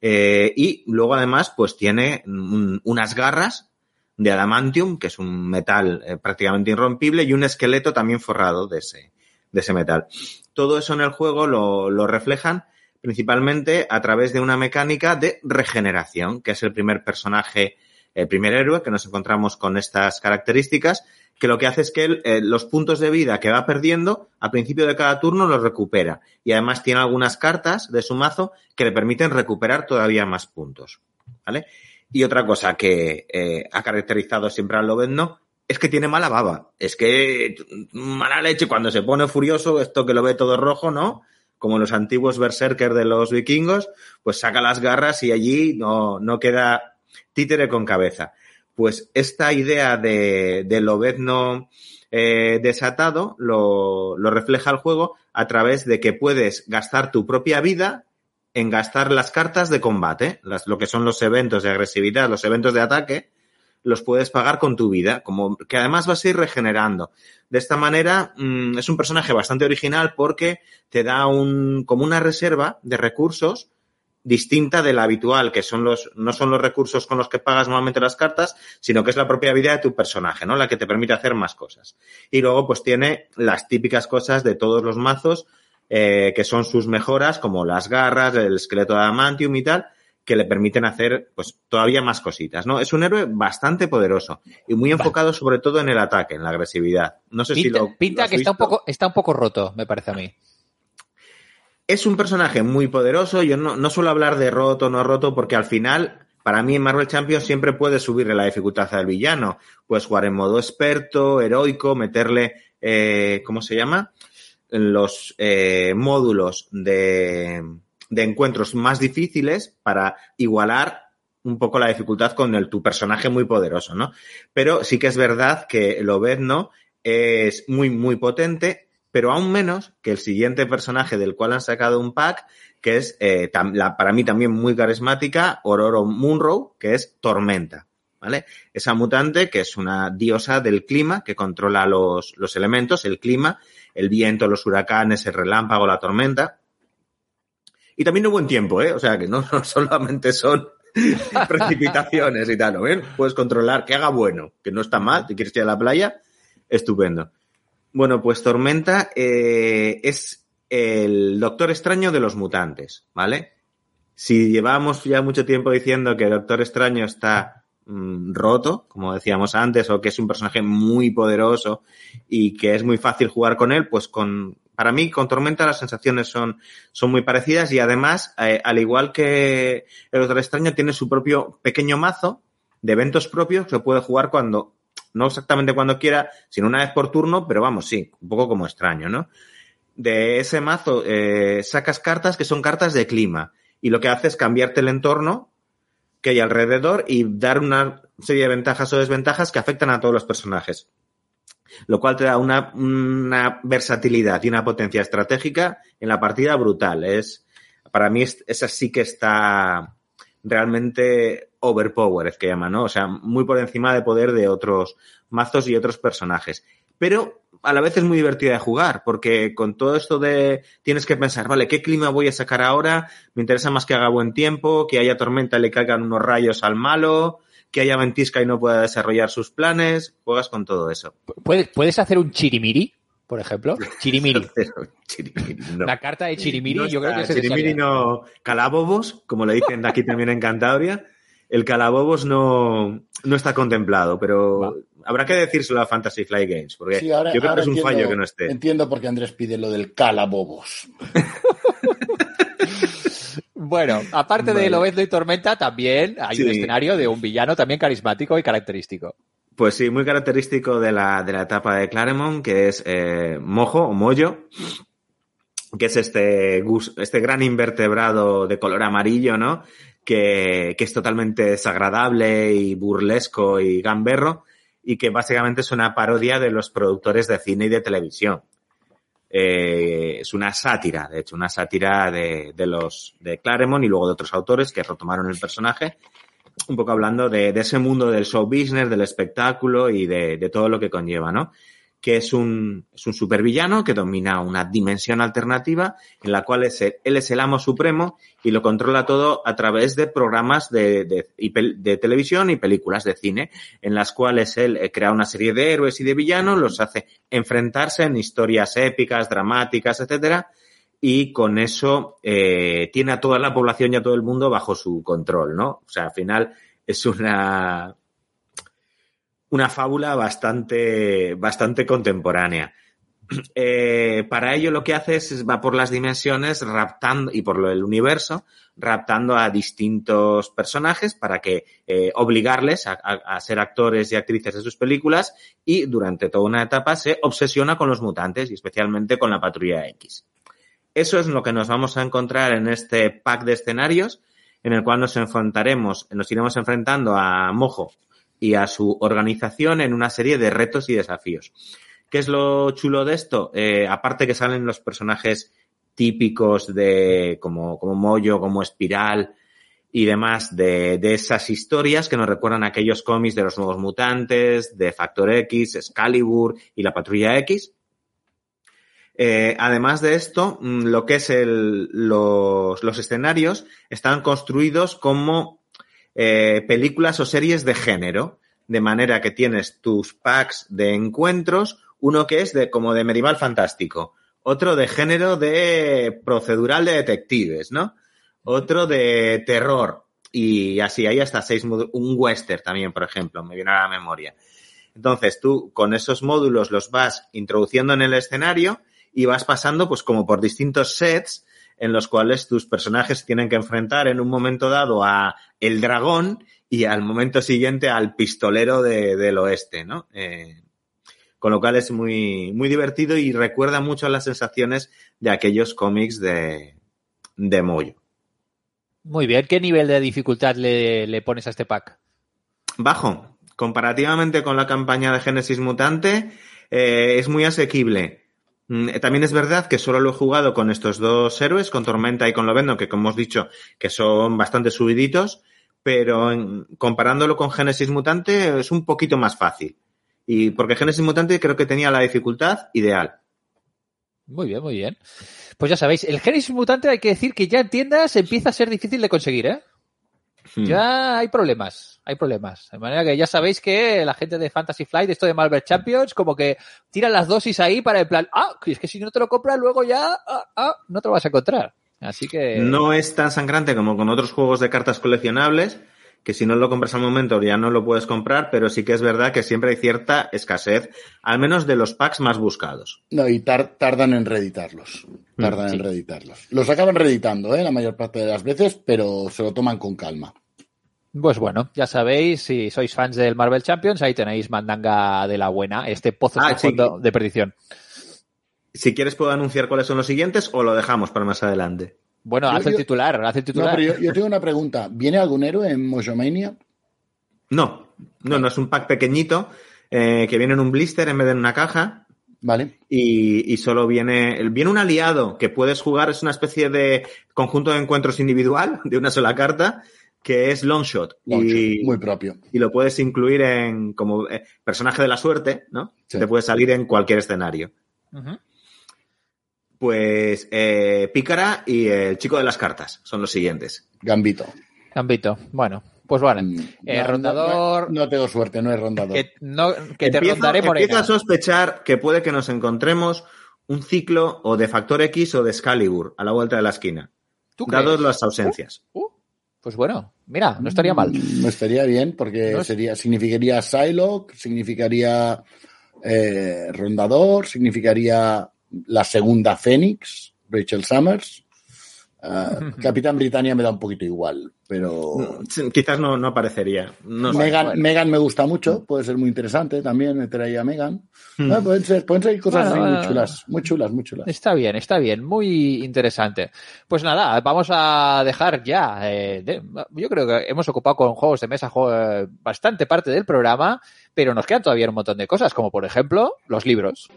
D: Eh, y luego además, pues tiene un- unas garras de adamantium, que es un metal eh, prácticamente irrompible, y un esqueleto también forrado de ese, de ese metal. Todo eso en el juego lo, lo reflejan principalmente a través de una mecánica de regeneración, que es el primer personaje, el primer héroe que nos encontramos con estas características, que lo que hace es que él, eh, los puntos de vida que va perdiendo al principio de cada turno los recupera. Y además tiene algunas cartas de su mazo que le permiten recuperar todavía más puntos. ¿Vale? Y otra cosa que eh, ha caracterizado siempre al Lobezno es que tiene mala baba. Es que mala leche cuando se pone furioso, esto que lo ve todo rojo, ¿no? Como los antiguos berserkers de los vikingos, pues saca las garras y allí no, no queda títere con cabeza. pues esta idea de, de Lobezno eh, desatado lo, refleja el juego a través de que puedes gastar tu propia vida en gastar las cartas de combate, las, lo que son los eventos de agresividad, los eventos de ataque, los puedes pagar con tu vida, como que además vas a ir regenerando. De esta manera mmm, es un personaje bastante original porque te da un como una reserva de recursos distinta de la habitual, que son los, no son los recursos con los que pagas normalmente las cartas, sino que es la propia vida de tu personaje, ¿no? La que te permite hacer más cosas. Y luego, pues tiene las típicas cosas de todos los mazos, eh, que son sus mejoras, como las garras, el esqueleto de adamantium y tal, que le permiten hacer, pues, todavía más cositas, ¿no? Es un héroe bastante poderoso y muy enfocado sobre todo en el ataque, en la agresividad. No sé
B: pinta,
D: si lo.
B: Pinta
D: lo has
B: que está un, poco, está un poco roto, me parece a mí.
D: Es un personaje muy poderoso. Yo no, no suelo hablar de roto no roto porque al final, para mí en Marvel Champions siempre puedes subirle la dificultad al villano. Puedes jugar en modo experto, heroico, meterle, eh, ¿cómo se llama? Los eh, módulos de, de encuentros más difíciles para igualar un poco la dificultad con el, tu personaje muy poderoso, ¿no? Pero sí que es verdad que Lobezno es muy, muy potente, pero aún menos que el siguiente personaje del cual han sacado un pack, que es eh, la, para mí también muy carismática, Ororo Munro, que es Tormenta. ¿Vale? Esa mutante, que es una diosa del clima, que controla los, los elementos, el clima, el viento, los huracanes, el relámpago, la tormenta. Y también un buen tiempo, ¿eh? O sea, que no, no solamente son precipitaciones y tal, ¿no? Puedes controlar que haga bueno, que no está mal, si quieres ir a la playa, estupendo. Bueno, pues Tormenta eh, es el Doctor Extraño de los mutantes, ¿vale? Si llevamos ya mucho tiempo diciendo que Doctor Extraño está mmm, roto, como decíamos antes, o que es un personaje muy poderoso y que es muy fácil jugar con él, pues con, para mí, con Tormenta las sensaciones son, son muy parecidas y además, eh, al igual que el Doctor Extraño, tiene su propio pequeño mazo de eventos propios que puede jugar cuando, no exactamente cuando quiera, sino una vez por turno, pero vamos, sí, un poco como extraño, ¿no? De ese mazo eh, sacas cartas que son cartas de clima y lo que hace es cambiarte el entorno que hay alrededor y dar una serie de ventajas o desventajas que afectan a todos los personajes lo cual te da una, una, versatilidad y una potencia estratégica en la partida brutal. Es, para mí, esa sí que está realmente overpowered, que llaman, ¿no? O sea, muy por encima de poder de otros mazos y otros personajes. Pero a la vez es muy divertida de jugar, porque con todo esto de tienes que pensar, vale, ¿qué clima voy a sacar ahora? Me interesa más que haga buen tiempo, que haya tormenta y le caigan unos rayos al malo, que haya ventisca y no pueda desarrollar sus planes, juegas con todo eso.
B: ¿Puedes, ¿puedes hacer un chirimiri, por ejemplo? Chirimiri.
D: chirimiri no.
B: La carta de chirimiri,
D: no
B: yo creo que
D: está, Chirimiri no. Calabobos, como le dicen aquí también en Cantabria. El calabobos no, no está contemplado, pero Va. habrá que decírselo a Fantasy Flight Games, porque
C: sí, ahora,
D: yo creo que es un
C: entiendo,
D: fallo que no esté.
C: Entiendo por qué Andrés pide lo del calabobos.
B: Bueno, aparte vale. de Lobezno y Tormenta, también hay sí. un escenario de un villano también carismático y característico.
D: Pues sí, muy característico de la, de la etapa de Claremont, que es eh, Mojo o Moyo, que es este, este gran invertebrado de color amarillo, ¿no? Que, que es totalmente desagradable y burlesco y gamberro, y que básicamente es una parodia de los productores de cine y de televisión eh, es una sátira, de hecho, una sátira de, de, los de Claremont y luego de otros autores que retomaron el personaje, un poco hablando de, de ese mundo del show business, del espectáculo y de, de, todo lo que conlleva, ¿no? Que es un, es un supervillano que domina una dimensión alternativa en la cual es él es el amo supremo y lo controla todo a través de programas de, de, de, televisión y películas de cine, en las cuales él eh, crea una serie de héroes y de villanos, los hace enfrentarse en historias épicas, dramáticas, etcétera, y con eso eh, tiene a toda la población y a todo el mundo bajo su control, ¿no? O sea, al final es una una fábula bastante, bastante contemporánea. Eh, para ello lo que hace es va por las dimensiones raptando y por el universo raptando a distintos personajes para que eh, obligarles a, a, ser actores y actrices de sus películas y durante toda una etapa se obsesiona con los mutantes y especialmente con la patrulla X. Eso es lo que nos vamos a encontrar en este pack de escenarios en el cual nos enfrentaremos, nos iremos enfrentando a Mojo y a su organización en una serie de retos y desafíos. ¿Qué es lo chulo de esto? Eh, aparte que salen los personajes típicos de como, como Moyo, como Espiral y demás de, de esas historias que nos recuerdan a aquellos cómics de los nuevos mutantes, de Factor X, Excalibur y la Patrulla X. Eh, además de esto, mm, lo que es el, los, los escenarios están construidos como eh, películas o series de género, de manera que tienes tus packs de encuentros, uno que es de como de medieval fantástico, otro de género de procedural de detectives, ¿no? Otro de terror y así, hay hasta seis, un western también, por ejemplo, me viene a la memoria. Entonces tú con esos módulos los vas introduciendo en el escenario y vas pasando pues como por distintos sets en los cuales tus personajes tienen que enfrentar en un momento dado a el dragón y al momento siguiente al pistolero de, del oeste, ¿no? Eh, con lo cual es muy, muy divertido y recuerda mucho a las sensaciones de aquellos cómics de, de Moyo.
B: Muy bien, ¿qué nivel de dificultad le, le pones a este pack?
D: Bajo. Comparativamente con la campaña de Génesis Mutante, eh, es muy asequible. Mm, también es verdad que solo lo he jugado con estos dos héroes, con Tormenta y con Lovendo, que como hemos dicho, que son bastante subiditos, pero en, comparándolo con Génesis Mutante es un poquito más fácil. Y porque Génesis Mutante creo que tenía la dificultad ideal.
B: Muy bien, muy bien. Pues ya sabéis, el Génesis Mutante hay que decir que ya en tiendas empieza a ser difícil de conseguir, ¿eh? Hmm. Ya hay problemas, hay problemas. De manera que ya sabéis que la gente de Fantasy Flight, esto de Marvel Champions, como que tiran las dosis ahí para el plan, ah, es que si no te lo compras luego ya, ah, ah, no te lo vas a encontrar. Así que...
D: No es tan sangrante como con otros juegos de cartas coleccionables, que si no lo compras al momento ya no lo puedes comprar, pero sí que es verdad que siempre hay cierta escasez, al menos de los packs más buscados.
C: No, y tar tardan en reeditarlos. Tardan mm, sí. en reeditarlos. Los acaban reeditando, ¿eh? La mayor parte de las veces, pero se lo toman con calma.
B: Pues bueno, ya sabéis, si sois fans del Marvel Champions, ahí tenéis mandanga de la buena, este pozo ah, sí. de perdición.
D: Si quieres puedo anunciar cuáles son los siguientes o lo dejamos para más adelante.
B: Bueno, haz el titular, haz el titular.
C: No, pero yo, yo, tengo una pregunta. ¿Viene algún héroe en Mojomania?
D: No, no, no es un pack pequeñito eh, que viene en un blister en vez de en una caja.
C: Vale.
D: Y, y, solo viene, viene un aliado que puedes jugar, es una especie de conjunto de encuentros individual de una sola carta, que es Longshot.
C: Long y, muy propio.
D: Y lo puedes incluir en como eh, personaje de la suerte, ¿no? Sí. Te puede salir en cualquier escenario. Uh -huh. Pues eh, Pícara y el chico de las cartas son los siguientes.
C: Gambito.
B: Gambito. Bueno, pues vale.
C: Mm,
B: Eh, rondador.
C: No, no, tengo suerte, no es rondador.
B: Que, no, que te
D: empiezo,
B: rondaré por
D: Empiezo a sospechar que puede que nos encontremos un ciclo o de Factor X o de Excalibur a la vuelta de la esquina.
B: ¿Tú
D: dados las ausencias.
B: Uh, uh, pues bueno, mira, no estaría mal.
C: No estaría bien, porque no es... sería, significaría Psylocke, significaría eh, Rondador, significaría la segunda Fénix, Rachel Summers. Uh, Capitán Britannia me da un poquito igual, pero.
D: Quizás no, no aparecería. No
C: Megan, bueno. Megan, me gusta mucho, puede ser muy interesante también, meter ahí a Megan. Hmm. No, pueden, ser, pueden ser cosas bueno, muy chulas, muy chulas, muy chulas.
B: Está bien, está bien, muy interesante. Pues nada, vamos a dejar ya. Eh, de, yo creo que hemos ocupado con juegos de mesa juego, bastante parte del programa, pero nos quedan todavía un montón de cosas, como por ejemplo los libros.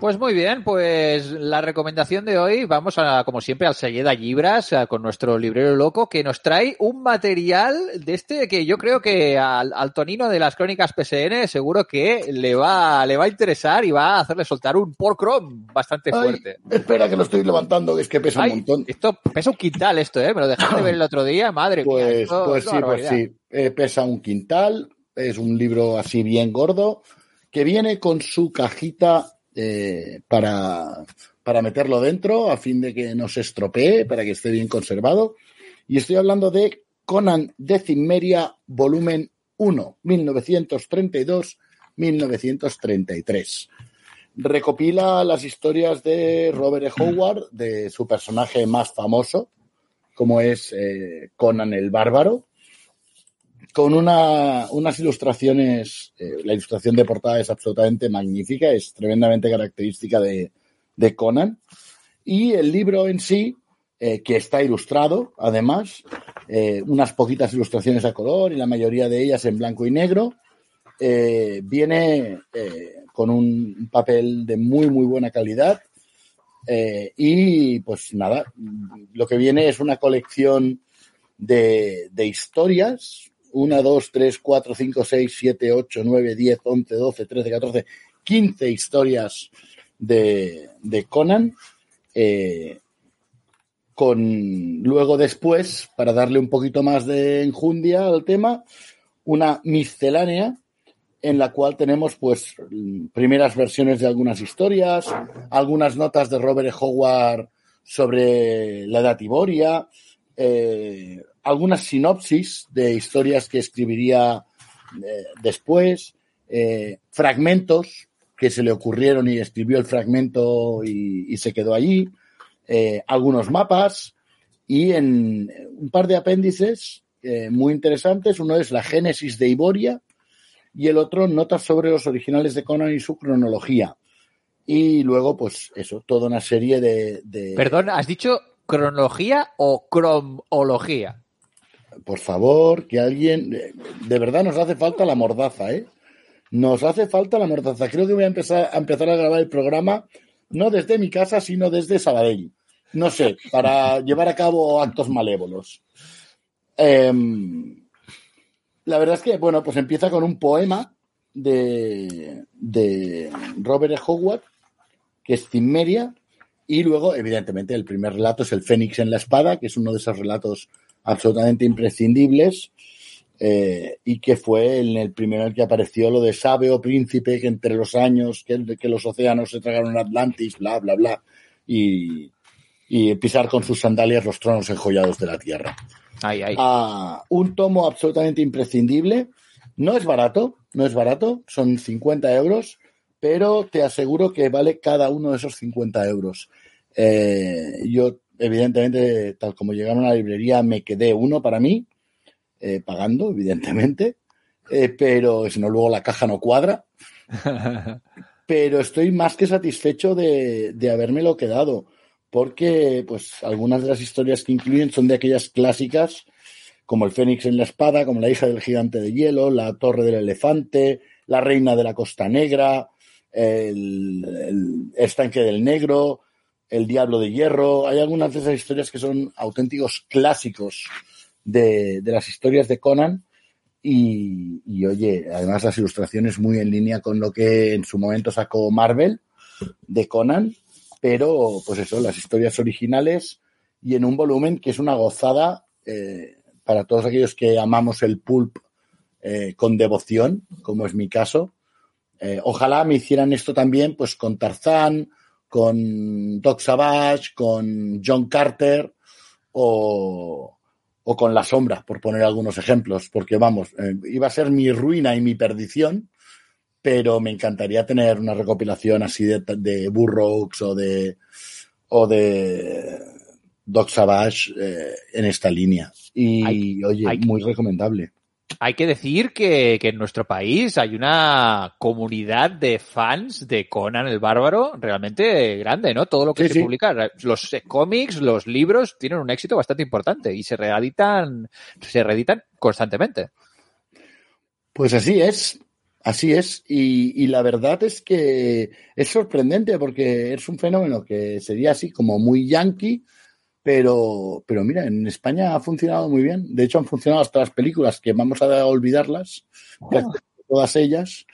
B: Pues muy bien, pues la recomendación de hoy, vamos a, como siempre, al Sayeda Libras, con nuestro librero loco, que nos trae un material de este que yo creo que al, al, Tonino de las crónicas PSN seguro que le va, le va a interesar y va a hacerle soltar un porcrom bastante fuerte.
C: Ay, espera que lo estoy levantando, que es que pesa Ay, un montón.
B: Esto pesa un quintal esto, eh, me lo dejaste ver el otro día, madre
C: pues,
B: mía.
C: Esto, pues sí, pues sí, eh, pesa un quintal, es un libro así bien gordo, que viene con su cajita eh, para, para meterlo dentro a fin de que no se estropee, para que esté bien conservado. Y estoy hablando de Conan Decimeria, volumen 1, 1932-1933. recopila las historias de Robert E. Howard, de su personaje más famoso, como es eh, Conan el Bárbaro, con una, unas ilustraciones, eh, la ilustración de portada es absolutamente magnífica, es tremendamente característica de, Conan, y el libro en sí, eh, que está ilustrado, además, eh, unas poquitas ilustraciones a color y la mayoría de ellas en blanco y negro, viene con un papel de muy, muy buena calidad. Y pues nada, lo que viene es una colección de historias. 1, 2, 3, 4, 5, 6, 7, 8, 9, 10, 11, 12, 13, 14, 15 historias de, de Conan. Eh, con luego después, para darle un poquito más de enjundia al tema, una miscelánea en la cual tenemos pues primeras versiones de algunas historias, algunas notas de Robert. Howard sobre la edad Tiboria, eh, algunas sinopsis de historias que escribiría eh, después, eh, fragmentos que se le ocurrieron y escribió el fragmento y, se quedó allí, eh, algunos mapas y en un par de apéndices muy interesantes. Uno es la Génesis de Iboria y el otro notas sobre los originales de Conan y su cronología. Y luego, pues eso, toda una serie de... de
B: Perdón, ¿has dicho cronología o cromología?
C: Por favor, que alguien... De verdad nos hace falta la mordaza, ¿eh? Nos hace falta la mordaza. Creo que voy a empezar a, empezar a grabar el programa no desde mi casa, sino desde Sabadell. No sé, para llevar a cabo actos malévolos. Eh, la verdad es que, bueno, pues empieza con un poema de, de Robert E. Howard, que es Cimmeria, y luego, evidentemente, el primer relato es El Fénix en la Espada, que es uno de esos relatos absolutamente imprescindibles, eh, y que fue en el primero en el que apareció lo de sabe o príncipe que entre los años que, que los océanos se tragaron Atlantis, bla, bla, bla, y, y pisar con sus sandalias los tronos enjollados de la tierra.
B: Ay, ay.
C: Ah, un tomo absolutamente imprescindible. No es barato, no es barato, son 50 euros, pero te aseguro que vale cada uno de esos 50 euros. Eh, yo, evidentemente, tal como llegaron a la librería, me quedé uno para mí, eh, pagando, evidentemente, eh, pero si no, luego la caja no cuadra. pero estoy más que satisfecho de, de habérmelo quedado, porque pues algunas de las historias que incluyen son de aquellas clásicas como el Fénix en la espada, como la hija del gigante de hielo, la torre del elefante, la reina de la costa negra, el, el estanque del negro, el diablo de hierro. Hay algunas de esas historias que son auténticos clásicos de, de las historias de Conan. Y, oye, además las ilustraciones muy en línea con lo que en su momento sacó Marvel de Conan, pero pues eso, las historias originales y en un volumen que es una gozada eh, para todos aquellos que amamos el pulp eh, con devoción, como es mi caso. Eh, ojalá me hicieran esto también pues con Tarzán, con Doc Savage, con John Carter o, o con La Sombra, por poner algunos ejemplos, porque vamos, eh, iba a ser mi ruina y mi perdición, pero me encantaría tener una recopilación así de, de Burroughs o de, o de Doc Savage eh, en esta línea. Y
B: Hay-
C: oye,
B: hay-
C: muy recomendable.
B: Hay que decir que, que en nuestro país hay una comunidad de fans de Conan el Bárbaro realmente grande, ¿no? Todo lo que
C: Sí,
B: se
C: sí.
B: publica, los eh, cómics, los libros tienen un éxito bastante importante y se reeditan, se reeditan constantemente.
C: Pues así es, así es. Y, y la verdad es que es sorprendente porque es un fenómeno que sería así como muy yankee, pero, pero mira, en España ha funcionado muy bien. De hecho, han funcionado hasta las películas, que vamos a olvidarlas, prácticamente todas ellas,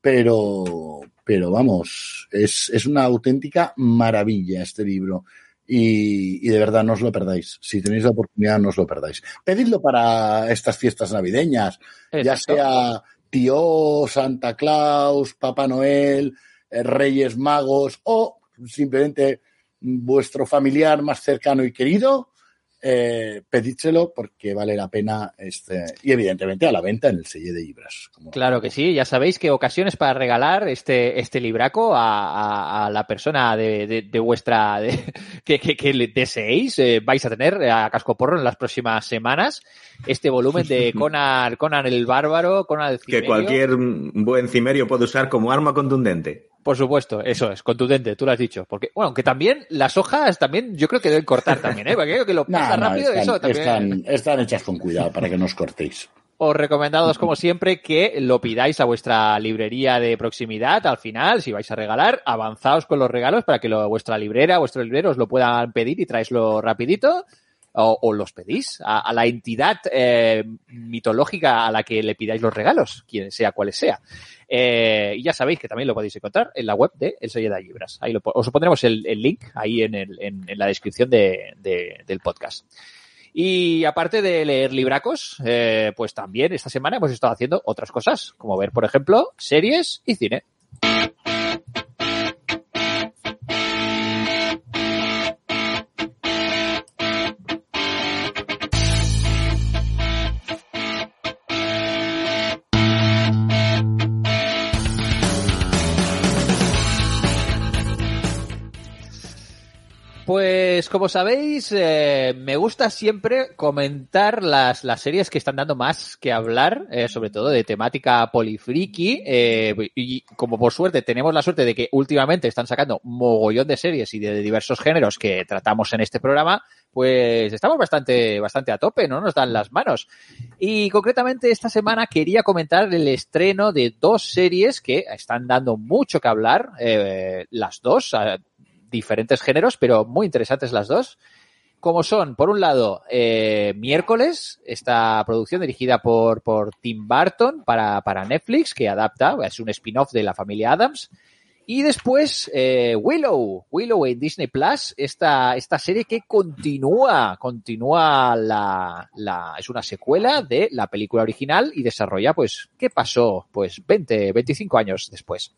C: pero, pero vamos, es, es una auténtica maravilla este libro. Y, y de verdad no os lo perdáis. Si tenéis la oportunidad, no os lo perdáis. Pedidlo para estas fiestas navideñas, ya sea tío, Santa Claus, Papá Noel, eh, Reyes Magos o simplemente vuestro familiar más cercano y querido, eh, pedídselo porque vale la pena este y evidentemente a la venta en el sello de Ibras. Como...
B: Claro que sí, ya sabéis que ocasiones para regalar este, este libraco a, a, a la persona de, de, de vuestra de, que, que, que, deseéis, eh, vais a tener a cascoporro en las próximas semanas este volumen de Conan, Conan el Bárbaro, Conan el
D: Cimerio. Que cualquier buen cimerio puede usar como arma contundente.
B: Por supuesto, eso es, contundente, tú lo has dicho. Porque, bueno, aunque también las hojas también yo creo que deben cortar también, ¿eh? Porque creo que lo pasa no, no, rápido,
C: están,
B: eso también.
C: Están, están hechas con cuidado para que no os cortéis.
B: Os recomendados, como siempre, que lo pidáis a vuestra librería de proximidad al final. Si vais a regalar, avanzaos con los regalos para que lo, vuestra librera, vuestro librero os lo puedan pedir y traéislo rapidito. O, los pedís a, la entidad eh, mitológica a la que le pidáis los regalos, quien sea cual sea. Eh, y ya sabéis que también lo podéis encontrar en la web de El Sello de Libras. Ahí os pondremos el, el link ahí en, el, en, la descripción de, de, del podcast. Y aparte de leer libracos, eh, pues también esta semana hemos estado haciendo otras cosas, como ver, por ejemplo, series y cine. Pues como sabéis, eh, me gusta siempre comentar las, las series que están dando más que hablar, eh, sobre todo de temática polifriki. Eh, y como por suerte tenemos la suerte de que últimamente están sacando mogollón de series y de diversos géneros que tratamos en este programa, pues estamos bastante, bastante a tope, no nos dan las manos. Y concretamente esta semana quería comentar el estreno de dos series que están dando mucho que hablar, eh, las dos diferentes géneros, pero muy interesantes las dos. Como son, por un lado, eh, Miércoles, esta producción dirigida por, por Tim Burton para, para Netflix, que adapta, es un spin-off de la familia Adams. Y después, eh, Willow, Willow en Disney Plus, esta, esta serie que continúa, continúa la, la, es una secuela de la película original y desarrolla, pues, ¿qué pasó? Pues 20, 25 años después.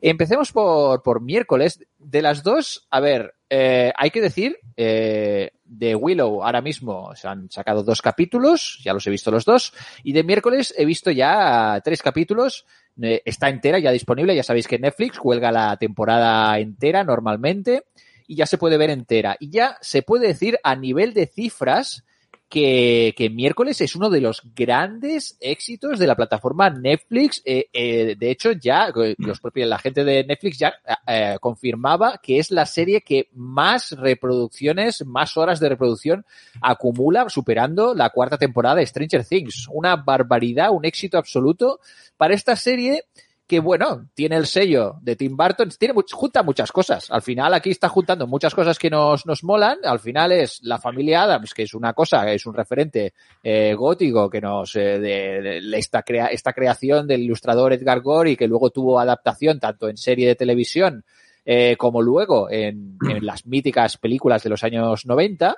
B: Empecemos por, por miércoles. De las dos, a ver, eh, hay que decir, eh, de Willow ahora mismo se han sacado dos capítulos, ya los he visto los dos, y de miércoles he visto ya tres capítulos, eh, está entera, ya disponible, ya sabéis que Netflix cuelga la temporada entera normalmente, y ya se puede ver entera. Y ya se puede decir a nivel de cifras, que, que, miércoles es uno de los grandes éxitos de la plataforma Netflix. Eh, eh, de hecho, ya los propios, la gente de Netflix ya eh, confirmaba que es la serie que más reproducciones, más horas de reproducción acumula, superando la cuarta temporada de Stranger Things. Una barbaridad, un éxito absoluto para esta serie que bueno, tiene el sello de Tim Burton, tiene junta muchas cosas. Al final aquí está juntando muchas cosas que nos, nos molan. Al final es la familia Adams, que es una cosa, es un referente eh, gótico que nos, eh, de, esta, crea, esta creación del ilustrador Edgar Gore y que luego tuvo adaptación tanto en serie de televisión eh, como luego en, en las míticas películas de los años 90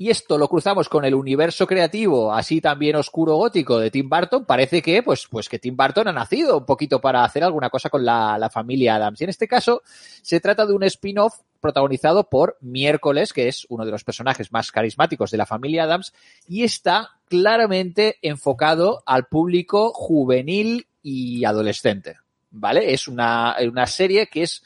B: y esto lo cruzamos con el universo creativo, así también oscuro gótico de Tim Burton, parece que, pues, pues que Tim Burton ha nacido un poquito para hacer alguna cosa con la, la familia Adams. Y en este caso, se trata de un spin-off protagonizado por Miércoles, que es uno de los personajes más carismáticos de la familia Adams, y está claramente enfocado al público juvenil y adolescente. ¿Vale? Es una, una serie que es,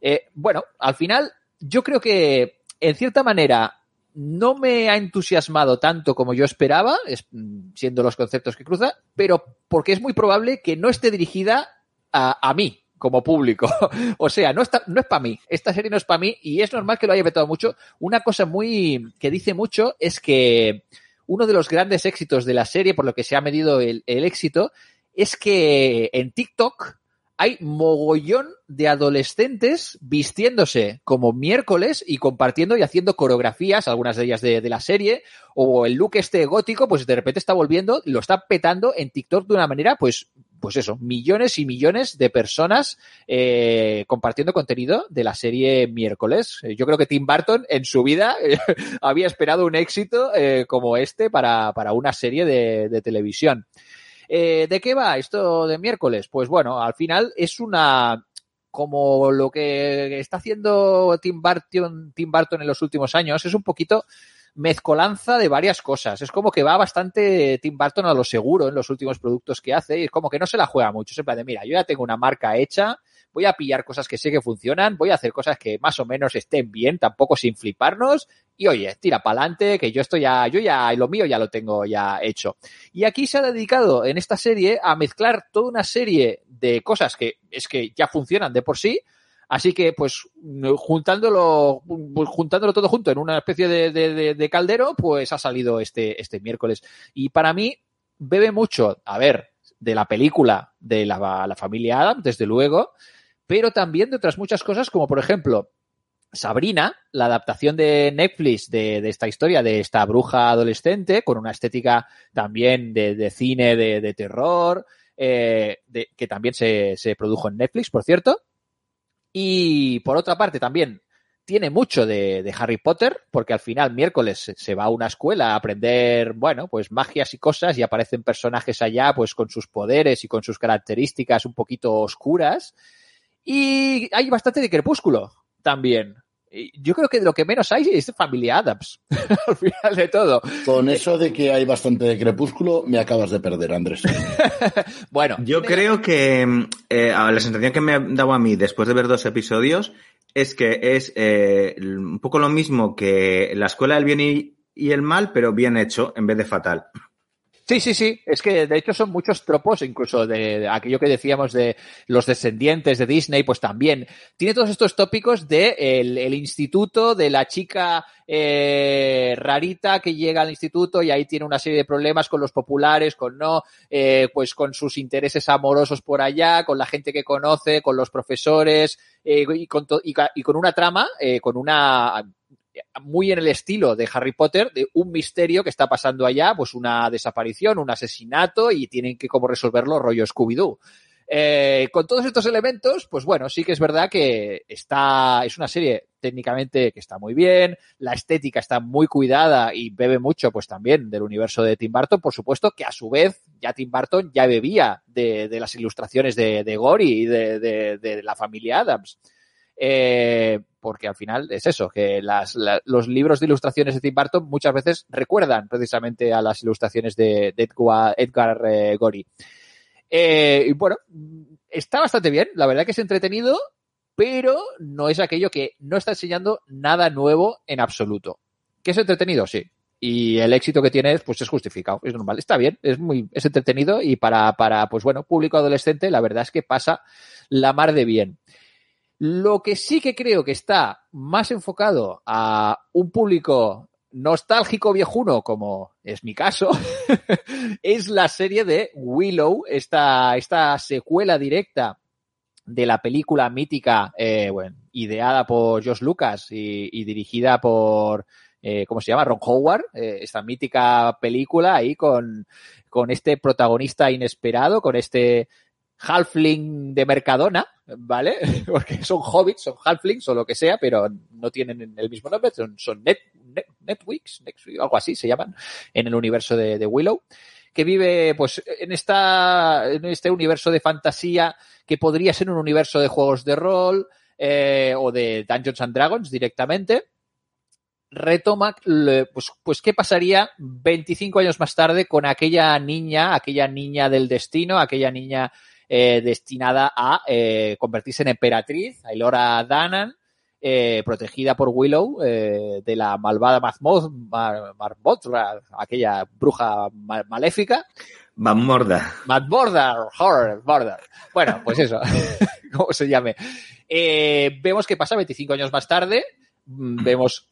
B: eh, bueno, al final, yo creo que, en cierta manera, no me ha entusiasmado tanto como yo esperaba, es, siendo los conceptos que cruza, pero porque es muy probable que no esté dirigida a, mí como público. o sea, no, está, no es para mí. Esta serie no es para mí y es normal que lo haya vetado mucho. Una cosa muy que dice mucho es que uno de los grandes éxitos de la serie, por lo que se ha medido el éxito, es que en TikTok hay mogollón de adolescentes vistiéndose como miércoles y compartiendo y haciendo coreografías, algunas de ellas de, la serie, o el look este gótico, pues de repente está volviendo, lo está petando en TikTok de una manera, pues, pues eso, millones y millones de personas eh, compartiendo contenido de la serie miércoles. Yo creo que Tim Burton en su vida había esperado un éxito eh, como este para, para una serie de televisión. Eh, ¿De qué va esto de miércoles? Pues bueno, al final es una como lo que está haciendo Tim Burton, Tim Burton en los últimos años, es un poquito mezcolanza de varias cosas. Es como que va bastante Tim Burton a lo seguro en los últimos productos que hace y es como que no se la juega mucho. Es de, mira, yo ya tengo una marca hecha, voy a pillar cosas que sé que funcionan, voy a hacer cosas que más o menos estén bien, tampoco sin fliparnos, y oye, tira para adelante, que yo estoy ya, yo ya, lo mío ya lo tengo ya hecho. Y aquí se ha dedicado en esta serie a mezclar toda una serie de cosas que es que ya funcionan de por sí, Así que, pues, juntándolo, juntándolo todo junto en una especie de, de, de, caldero, pues ha salido este, este miércoles. Y para mí, bebe mucho, a ver, de la película de la familia Adam, desde luego, pero también de otras muchas cosas, como por ejemplo, Sabrina, la adaptación de Netflix de, de, esta historia, de esta bruja adolescente, con una estética también de, de cine de, de terror, eh, que también se, se, produjo en Netflix, por cierto. Y por otra parte, también tiene mucho de, Harry Potter, porque al final, miércoles, se va a una escuela a aprender, bueno, pues magias y cosas, y aparecen personajes allá, pues con sus poderes y con sus características un poquito oscuras. Y hay bastante de crepúsculo también. Yo creo que lo que menos hay es familia Adams, al final de todo.
C: Con eso de que hay bastante de crepúsculo, me acabas de perder, Andrés.
D: bueno. Yo creo que eh, la sensación que me ha dado a mí después de ver dos episodios es que es eh, un poco lo mismo que la escuela del bien y, y el mal, pero bien hecho en vez de fatal.
B: Sí, sí, sí. Es que de hecho son muchos tropos, incluso de, aquello que decíamos de los descendientes de Disney, pues también tiene todos estos tópicos de el, instituto, de la chica eh, rarita que llega al instituto y ahí tiene una serie de problemas con los populares, con no, eh, pues con sus intereses amorosos por allá, con la gente que conoce, con los profesores eh, y, con y, con una trama, eh, con una muy en el estilo de Harry Potter, de un misterio que está pasando allá, pues una desaparición, un asesinato y tienen que como resolverlo rollo Scooby-Doo. Eh, con todos estos elementos, pues bueno, sí que es verdad que está, es una serie técnicamente que está muy bien, la estética está muy cuidada y bebe mucho, pues también del universo de Tim Burton, por supuesto, que a su vez ya Tim Burton ya bebía de, de las ilustraciones de, de Gory y de, de, la familia Adams. Eh, porque al final es eso, que las, la, los libros de ilustraciones de Tim Burton muchas veces recuerdan precisamente a las ilustraciones de, Edgar, Edgar eh, Gori. Eh, y bueno, está bastante bien, la verdad que es entretenido, pero no es aquello que no está enseñando nada nuevo en absoluto. ¿Que es entretenido? Sí. Y el éxito que tiene, pues es justificado, es normal. Está bien, es muy, es entretenido y para, para, pues bueno, público adolescente, la verdad es que pasa la mar de bien. Lo que sí que creo que está más enfocado a un público nostálgico viejuno, como es mi caso, es la serie de Willow, esta, esta secuela directa de la película mítica, eh, bueno, ideada por Josh Lucas y, y dirigida por, eh, ¿cómo se llama? Ron Howard, eh, esta mítica película ahí con, con este protagonista inesperado, con este halfling de Mercadona, ¿vale? Porque son hobbits, son halflings o lo que sea, pero no tienen el mismo nombre, son, son net, net, netwix, algo así se llaman, en el universo de, de, Willow, que vive pues en esta, en este universo de fantasía que podría ser un universo de juegos de rol, eh, o de Dungeons and Dragons directamente, retoma, pues, pues qué pasaría 25 años más tarde con aquella niña, aquella niña del destino, aquella niña eh, destinada a eh, convertirse en emperatriz, Ailora Danan, eh, protegida por Willow de la malvada Marmoth, Mar, Marmotra, aquella bruja mal, maléfica.
D: Mamorda.
B: Mamorda, horror, border. Bueno, pues eso, ¿cómo se llame? Vemos que pasa 25 años más tarde, mm, vemos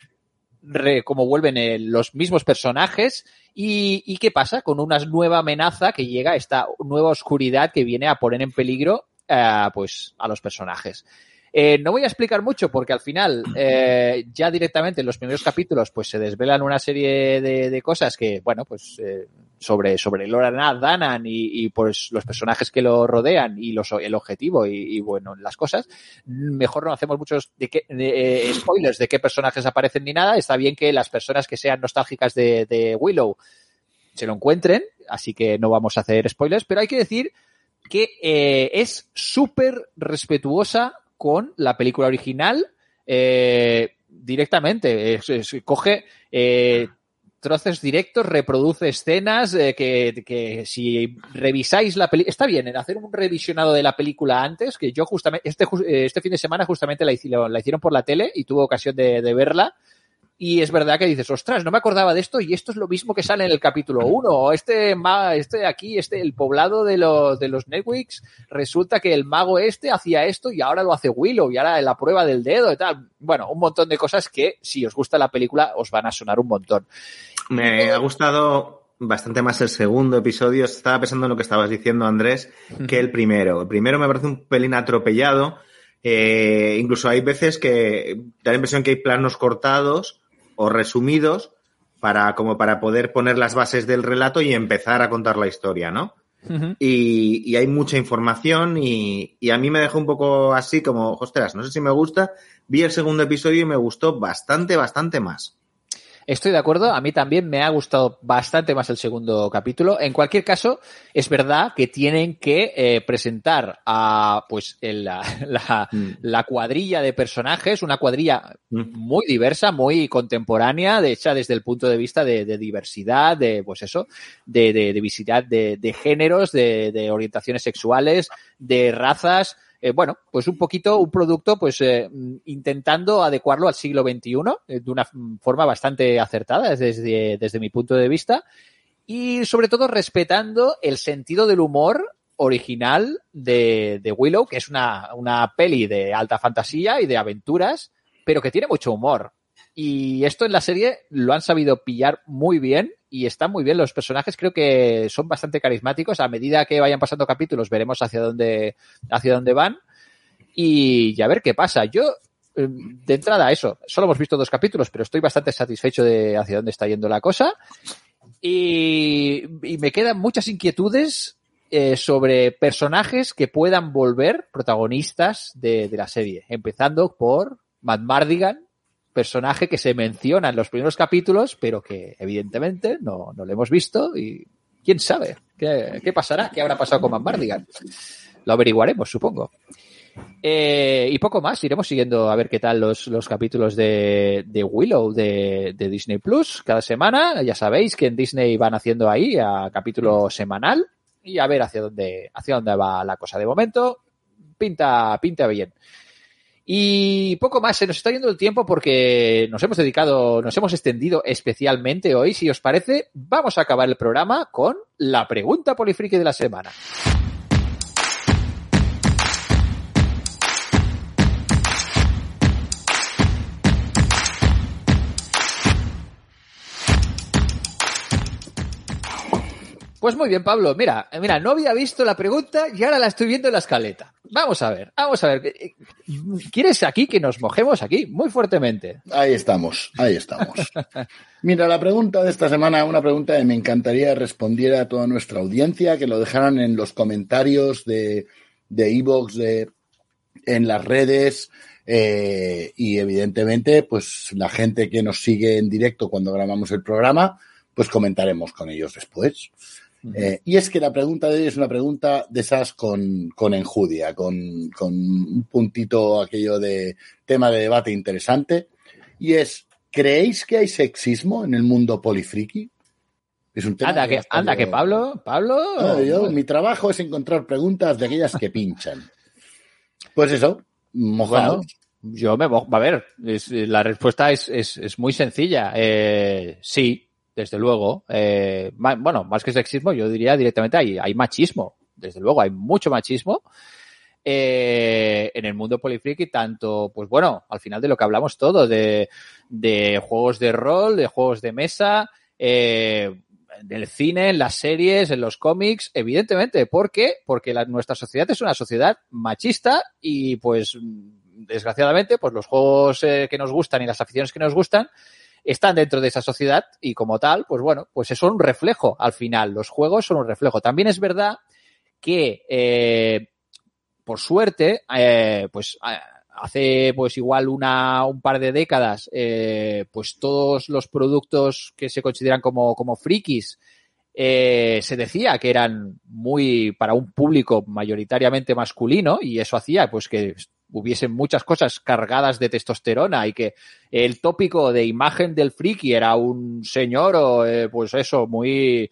B: re, cómo vuelven eh, los mismos personajes y, y, qué pasa con una nueva amenaza que llega, esta nueva oscuridad que viene a poner en peligro eh, pues a los personajes. Eh, no voy a explicar mucho porque al final eh, ya directamente en los primeros capítulos pues se desvelan una serie de, de cosas que, bueno, pues eh, sobre, sobre Laura Danan y, y, pues los personajes que lo rodean y los, el objetivo y, y bueno, las cosas. Mejor no hacemos muchos de qué, de, eh, spoilers de qué personajes aparecen ni nada. Está bien que las personas que sean nostálgicas de, de Willow se lo encuentren, así que no vamos a hacer spoilers, pero hay que decir que eh, es súper respetuosa con la película original. Eh, directamente. Coge eh, directos, reproduce escenas eh, que, que si revisáis la película, está bien en hacer un revisionado de la película antes, que yo justamente, este, eh, este fin de semana justamente la hicieron, la hicieron por la tele y tuve ocasión de verla. Y es verdad que dices, ostras, no me acordaba de esto y esto es lo mismo que sale en el capítulo 1. Este, este de aquí, este, el poblado de los, de los Netwicks, resulta que el mago este hacía esto y ahora lo hace Willow y ahora la prueba del dedo y tal. Bueno, un montón de cosas que si os gusta la película os van a sonar un montón.
D: Me ha gustado bastante más el segundo episodio. Estaba pensando en lo que estabas diciendo, Andrés, que el primero. El primero me parece un pelín atropellado. Eh, incluso hay veces que da la impresión que hay planos cortados o resumidos para, como para poder poner las bases del relato y empezar a contar la historia, ¿no? y, y hay mucha información y, y a mí me dejó un poco así como, ostras, no sé si me gusta. Vi el segundo episodio y me gustó bastante, bastante más.
B: Estoy de acuerdo, a mí también me ha gustado bastante más el segundo capítulo. En cualquier caso, es verdad que tienen que eh, presentar a pues el- la, la-
D: Mm.
B: la cuadrilla de personajes, una cuadrilla
D: Mm.
B: muy diversa, muy contemporánea, de hecha desde el punto de vista de, de diversidad, de pues eso, de, de de, de géneros, de, de orientaciones sexuales, de razas. Eh, bueno, pues un poquito, un producto, pues eh, intentando adecuarlo al siglo XXI eh, de una forma bastante acertada desde, desde mi punto de vista y sobre todo respetando el sentido del humor original de, de Willow, que es una, una peli de alta fantasía y de aventuras, pero que tiene mucho humor. Y esto en la serie lo han sabido pillar muy bien y están muy bien los personajes. Creo que son bastante carismáticos. A medida que vayan pasando capítulos veremos hacia dónde, hacia dónde van y, y a ver qué pasa. Yo, eh, de entrada, eso. Solo hemos visto dos capítulos, pero estoy bastante satisfecho de hacia dónde está yendo la cosa. Y, y me quedan muchas inquietudes eh, sobre personajes que puedan volver protagonistas de, de la serie. Empezando por Matt Mardigan, personaje que se menciona en los primeros capítulos, pero que evidentemente no, no lo hemos visto y quién sabe qué, qué pasará, qué habrá pasado con Matt Mardigan. Lo averiguaremos, supongo. Eh, y poco más, iremos siguiendo a ver qué tal los, los capítulos de, de Willow de, de Disney Plus cada semana. Ya sabéis que en Disney van haciendo ahí a capítulo semanal y a ver hacia dónde, hacia dónde va la cosa. De momento, pinta, pinta bien. Y poco más, se nos está yendo el tiempo porque nos hemos dedicado, nos hemos extendido especialmente hoy. Si os parece, vamos a acabar el programa con la pregunta polifriki de la semana. Pues muy bien, Pablo. Mira, mira, no había visto la pregunta y ahora la estoy viendo en la escaleta. Vamos a ver, vamos a ver. ¿Quieres aquí que nos mojemos aquí muy fuertemente?
C: Ahí estamos, ahí estamos. Mira, la pregunta de esta semana, una pregunta que me encantaría respondiera a toda nuestra audiencia, que lo dejaran en los comentarios de de Evox, de, en las redes eh, y evidentemente, pues la gente que nos sigue en directo cuando grabamos el programa, pues comentaremos con ellos después. Eh, y es que la pregunta de hoy es una pregunta de esas con, con enjudia, con, con, un puntito aquello de tema de debate interesante. Y es, ¿creéis que hay sexismo en el mundo polifriki?
B: Es un tema anda, que, anda que Pablo, Pablo.
C: No, yo, mi trabajo es encontrar preguntas de aquellas que pinchan. Pues eso, mojado.
B: Bueno, yo me mojo. A ver, es, la respuesta es, es, es muy sencilla. Eh, sí, desde luego. Eh, ma, bueno, más que sexismo, yo diría directamente hay, hay machismo. Desde luego, hay mucho machismo. Eh, en el mundo polifriki, tanto, pues bueno, al final de lo que hablamos todo, de, de juegos de rol, de juegos de mesa, eh, en el cine, en las series, en los cómics, evidentemente. ¿Por qué? Porque nuestra sociedad es una sociedad machista y pues desgraciadamente pues los juegos eh, que nos gustan y las aficiones que nos gustan están dentro de esa sociedad y como tal, pues bueno, pues eso es un reflejo al final. Los juegos son un reflejo. También es verdad que eh, por suerte, eh, pues hace pues igual una un par de décadas eh, pues todos los productos que se consideran como, como frikis eh, se decía que eran muy para un público mayoritariamente masculino y eso hacía pues que hubiesen muchas cosas cargadas de testosterona y que el tópico de imagen del friki era un señor o eh, pues eso, muy,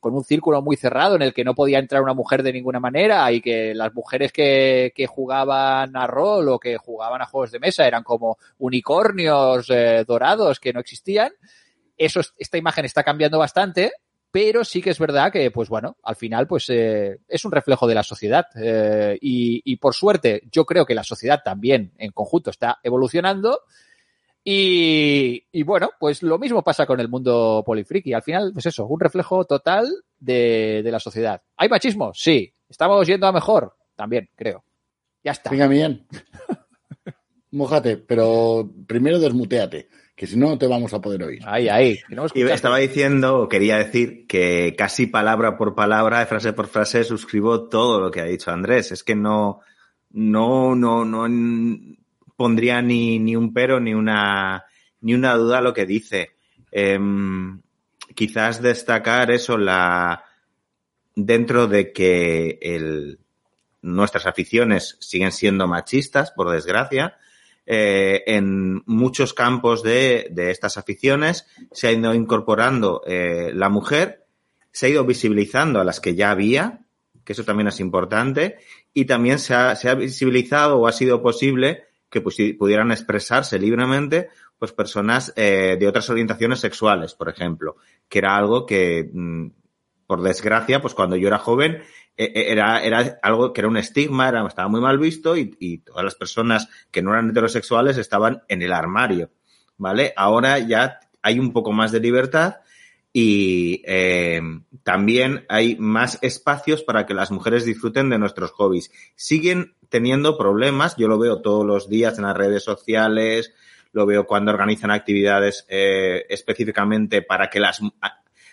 B: con un círculo muy cerrado en el que no podía entrar una mujer de ninguna manera y que las mujeres que, que jugaban a rol o que jugaban a juegos de mesa eran como unicornios eh, dorados que no existían. Eso, esta imagen está cambiando bastante pero sí que es verdad que, pues bueno, al final, pues eh, es un reflejo de la sociedad. Eh, y, y, por suerte, yo creo que la sociedad también en conjunto está evolucionando. Y, bueno, pues lo mismo pasa con el mundo polifriki. Al final, pues eso, un reflejo total de, la sociedad. ¿Hay machismo? Sí. ¿Estamos yendo a mejor? También, creo. Ya está.
C: Venga, bien. Mójate, pero primero desmuteate que si no, no te vamos a poder oír.
B: Ahí, ahí.
D: Y estaba diciendo, quería decir que casi palabra por palabra, frase por frase, suscribo todo lo que ha dicho Andrés. Es que no, no, no, no pondría ni, ni un pero ni una, ni una duda a lo que dice. Eh, quizás destacar eso, la, dentro de que el, nuestras aficiones siguen siendo machistas, por desgracia, eh, en muchos campos de, de, estas aficiones se ha ido incorporando eh, la mujer, se ha ido visibilizando a las que ya había, que eso también es importante, y también se ha, se ha visibilizado o ha sido posible que pues, pudieran expresarse libremente pues personas eh, de otras orientaciones sexuales, por ejemplo, que era algo que, mm, por desgracia, pues cuando yo era joven era, era algo que era un estigma, era, estaba muy mal visto y, y, todas las personas que no eran heterosexuales estaban en el armario, ¿vale? Ahora ya hay un poco más de libertad y eh, también hay más espacios para que las mujeres disfruten de nuestros hobbies. Siguen teniendo problemas, yo lo veo todos los días en las redes sociales, lo veo cuando organizan actividades eh, específicamente para que las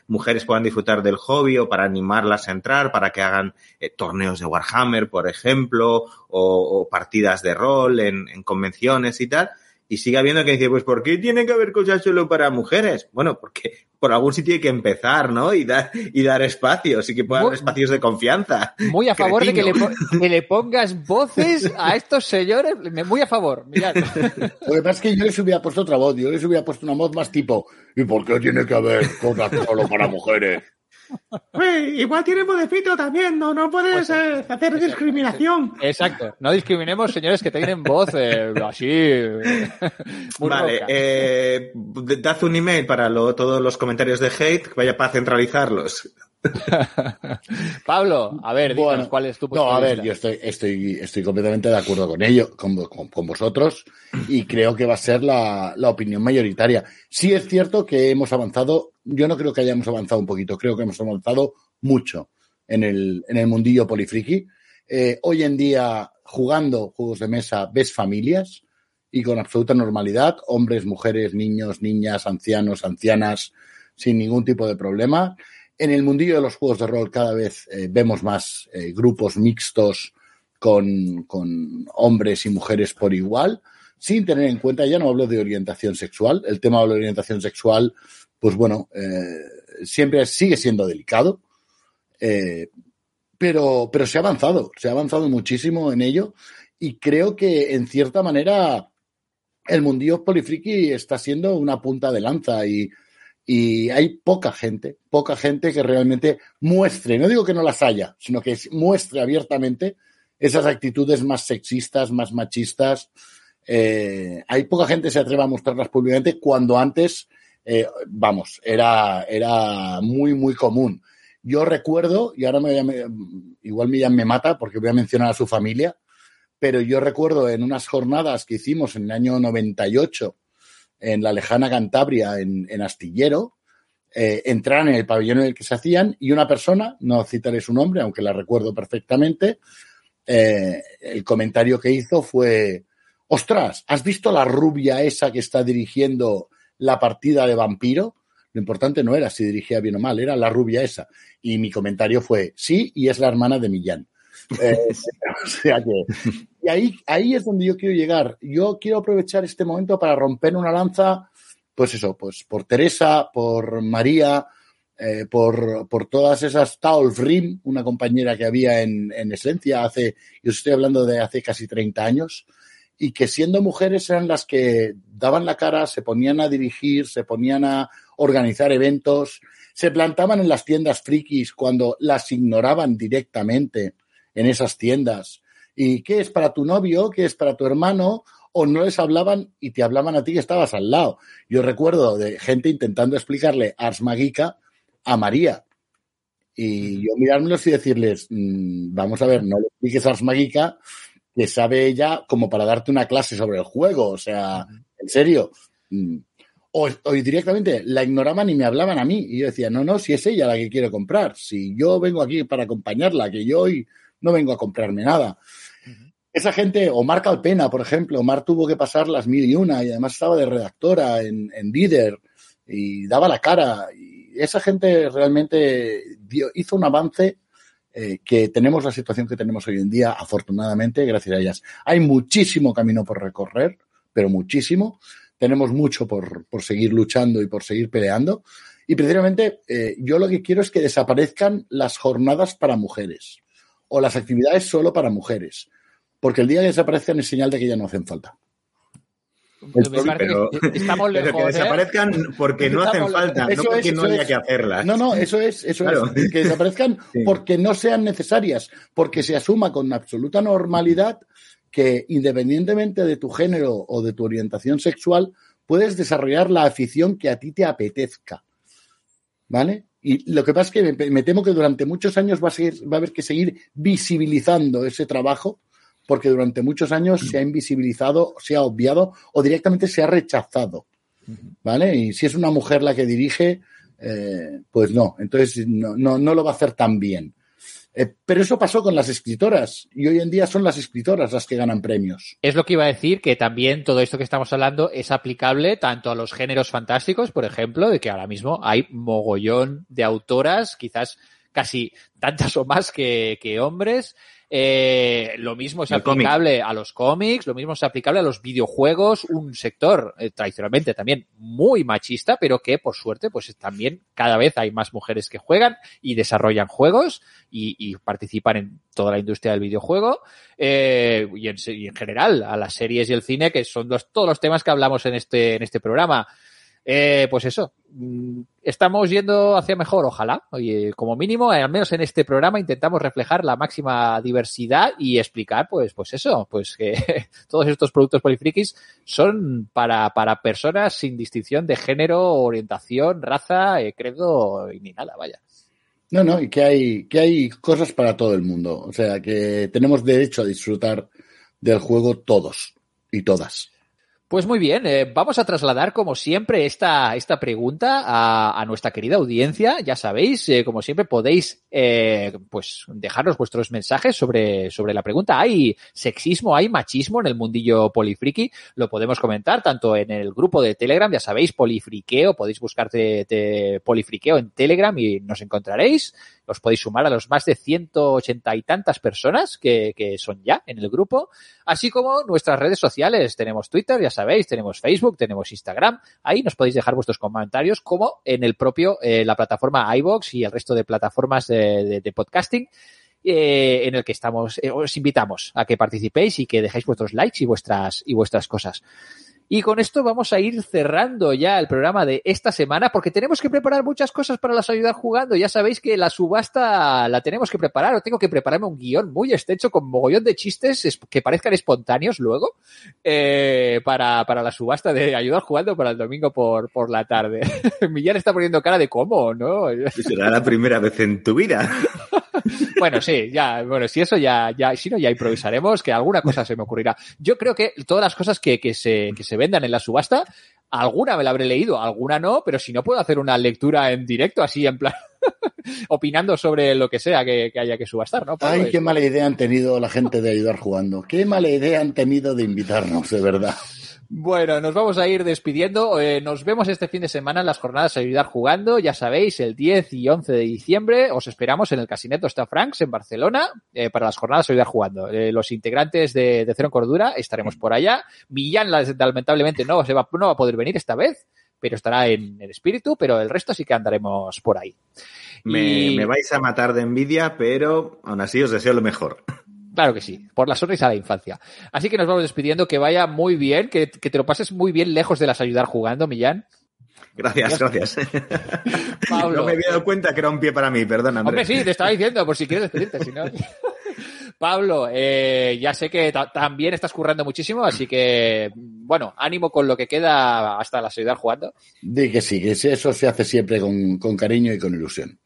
D: mujeres puedan disfrutar del hobby o para animarlas a entrar, para que hagan eh, torneos de Warhammer, por ejemplo, o, partidas de rol en, en, convenciones y tal. Y sigue habiendo que dice, pues, ¿por qué tiene que haber cosas solo para mujeres? Bueno, porque por algún sitio hay que empezar, ¿no? Y dar, y dar espacios, y que puedan haber espacios de confianza.
B: Muy a favor Cretino. de que le, que le, pongas voces a estos señores. Muy a favor, mirad.
C: Lo que pasa es que yo les hubiera puesto otra voz, yo les hubiera puesto una voz más tipo, ¿y por qué tiene que haber cosas solo para mujeres?
E: Uy, igual tiene modefito también, no, no puedes pues, eh, hacer discriminación.
B: Exacto, no discriminemos señores que tienen voz eh, así.
D: Muy vale, eh, dad un email para lo, todos los comentarios de hate, que vaya para centralizarlos.
B: Pablo, a ver, bueno, ¿cuál es tu
C: No, a ver, yo estoy, estoy, estoy completamente de acuerdo con ello, con, con, con vosotros, y creo que va a ser la, la, opinión mayoritaria. Sí es cierto que hemos avanzado, yo no creo que hayamos avanzado un poquito, creo que hemos avanzado mucho en el, en el mundillo polifriki. Eh, hoy en día, jugando juegos de mesa, ves familias y con absoluta normalidad, hombres, mujeres, niños, niñas, ancianos, ancianas, sin ningún tipo de problema. En el mundillo de los juegos de rol cada vez eh, vemos más eh, grupos mixtos con, con, hombres y mujeres por igual, sin tener en cuenta, ya no hablo de orientación sexual, el tema de la orientación sexual, pues bueno, eh, siempre sigue siendo delicado, pero, pero se ha avanzado, se ha avanzado muchísimo en ello y creo que en cierta manera el mundillo polifriki está siendo una punta de lanza y, y hay poca gente, poca gente que realmente muestre, no digo que no las haya, sino que muestre abiertamente esas actitudes más sexistas, más machistas. Eh, hay poca gente que se atreva a mostrarlas públicamente cuando antes, eh, vamos, era, era muy, muy común. Yo recuerdo, y ahora me, igual me, me mata porque voy a mencionar a su familia, pero yo recuerdo en unas jornadas que hicimos en el año 98 en la lejana Cantabria, en, en Astillero, eh, entraron en el pabellón en el que se hacían y una persona, no citaré su nombre, aunque la recuerdo perfectamente, eh, el comentario que hizo fue, ostras, ¿has visto la rubia esa que está dirigiendo la partida de vampiro? Lo importante no era si dirigía bien o mal, era la rubia esa. Y mi comentario fue, sí, y es la hermana de Millán. Eh, o sea que, y ahí, ahí es donde yo quiero llegar. Yo quiero aprovechar este momento para romper una lanza, pues eso, pues por Teresa, por María, eh, por, por todas esas Taolf Rim, una compañera que había en, en Esencia hace, yo estoy hablando de hace casi 30 años, y que siendo mujeres eran las que daban la cara, se ponían a dirigir, se ponían a organizar eventos, se plantaban en las tiendas frikis cuando las ignoraban directamente en esas tiendas. ¿Y qué es para tu novio? ¿Qué es para tu hermano? O no les hablaban y te hablaban a ti que estabas al lado. Yo recuerdo de gente intentando explicarle Ars Magica a María. Y yo mirármelos y decirles, mm, vamos a ver, no le expliques Ars Magica, que sabe ella como para darte una clase sobre el juego. O sea, en serio. Mm. O, o, directamente la ignoraban y me hablaban a mí. Y yo decía, no, no, si es ella la que quiero comprar. Si yo vengo aquí para acompañarla, que yo hoy no vengo a comprarme nada. Esa gente, Omar Calpena, por ejemplo, Omar tuvo que pasar las mil y una y además estaba de redactora en, en Líder y daba la cara. Y esa gente realmente hizo un avance eh, que tenemos la situación que tenemos hoy en día, afortunadamente, gracias a ellas. Hay muchísimo camino por recorrer, pero muchísimo. Tenemos mucho por, por seguir luchando y por seguir peleando. Y precisamente eh, yo lo que quiero es que desaparezcan las jornadas para mujeres o las actividades solo para mujeres. Porque el día que desaparezcan es señal de que ya no hacen falta.
D: Pero, Estamos lejos, pero que desaparezcan ¿eh? porque no hacen falta, eso no porque es, no haya es. que hacerlas.
C: No, no, eso es, eso claro. es. Que desaparezcan sí. porque no sean necesarias, porque se asuma con absoluta normalidad que independientemente de tu género o de tu orientación sexual, puedes desarrollar la afición que a ti te apetezca. ¿Vale? Y lo que pasa es que me, me temo que durante muchos años va a, seguir, va a haber que seguir visibilizando ese trabajo porque durante muchos años se ha invisibilizado, se ha obviado o directamente se ha rechazado. ¿Vale? Y si es una mujer la que dirige, eh, pues no, entonces no, no, no, lo va a hacer tan bien. Eh, pero eso pasó con las escritoras y hoy en día son las escritoras las que ganan premios.
B: Es lo que iba a decir, que también todo esto que estamos hablando es aplicable tanto a los géneros fantásticos, por ejemplo, de que ahora mismo hay mogollón de autoras, quizás casi tantas o más que, que hombres, eh, lo mismo es el aplicable cómic. a los cómics, lo mismo es aplicable a los videojuegos, un sector eh, tradicionalmente también muy machista, pero que por suerte pues también cada vez hay más mujeres que juegan y desarrollan juegos y, y participan en toda la industria del videojuego eh, y, en, y, en, general a las series y el cine, que son los, todos los temas que hablamos en este, en este programa. Eh, pues eso, mm, estamos yendo hacia mejor, ojalá. Oye, como mínimo, al menos en este programa intentamos reflejar la máxima diversidad y explicar, pues, pues eso, pues que todos estos productos polifrikis son para, para personas sin distinción de género, orientación, raza, eh, credo y ni nada, vaya.
C: No, no, y que hay, que hay cosas para todo el mundo. O sea, que tenemos derecho a disfrutar del juego todos y todas.
B: Pues muy bien, eh, vamos a trasladar como siempre esta, esta pregunta a, nuestra querida audiencia. Ya sabéis, eh, como siempre podéis eh, pues dejarnos vuestros mensajes sobre, sobre la pregunta. ¿Hay sexismo, hay machismo en el mundillo polifriki? Lo podemos comentar tanto en el grupo de Telegram, ya sabéis, polifriqueo, podéis buscarte polifriqueo en Telegram y nos encontraréis. Os podéis sumar a los más de 180 y tantas personas que, que son ya en el grupo, así como nuestras redes sociales. Tenemos Twitter, ya sabéis, tenemos Facebook, tenemos Instagram. Ahí nos podéis dejar vuestros comentarios, como en el propio, eh, la plataforma iBox y el resto de plataformas de, de, podcasting. Eh, en el que estamos, eh, os invitamos a que participéis y que dejéis vuestros likes y vuestras, y vuestras cosas. Y con esto vamos a ir cerrando ya el programa de esta semana porque tenemos que preparar muchas cosas para las ayudar jugando. Ya sabéis que la subasta la tenemos que preparar o tengo que prepararme un guion muy estrecho con mogollón de chistes que parezcan espontáneos luego eh, para, para la subasta de ayudar jugando para el domingo por, por la tarde. Millán está poniendo cara de cómo, ¿no?
D: Será la primera vez en tu vida.
B: bueno, sí, ya, bueno, si eso ya, ya, si no, ya improvisaremos, que alguna cosa se me ocurrirá. Yo creo que todas las cosas que, que se, que se vendan en la subasta, alguna me la habré leído, alguna no, pero si no puedo hacer una lectura en directo, así en plan, opinando sobre lo que sea que, que haya que subastar, ¿no?
C: Ay, qué mala idea han tenido la gente de ayudar jugando. Qué mala idea han tenido de invitarnos, de verdad.
B: Bueno, nos vamos a ir despidiendo. Eh, nos vemos este fin de semana en las jornadas Ayudar Jugando. Ya sabéis, el 10 y 11 de diciembre os esperamos en el Casineto Está Franks en Barcelona eh, para las jornadas Ayudar Jugando. Eh, los integrantes de, de Cero en Cordura estaremos por allá. Millán, lamentablemente, no, se va, no va a poder venir esta vez pero estará en, en espíritu, pero el resto sí que andaremos por ahí.
D: Me,
B: Y-
D: me vais a matar de envidia, pero aún así os deseo lo mejor.
B: Claro que sí, por la sonrisa de la infancia. Así que nos vamos despidiendo, que vaya muy bien, que, que te lo pases muy bien lejos de las ayudar jugando, Millán.
D: Gracias, gracias.
B: Pablo.
D: No me había dado cuenta que era un pie para mí, perdón,
B: Hombre, sí, te estaba diciendo, por si quieres despedirte, si no. Pablo, eh, ya sé que ta- también estás currando muchísimo, así que, bueno, ánimo con lo que queda hasta la ayudar jugando.
C: Di que sí, que eso se hace siempre con, con cariño y con ilusión.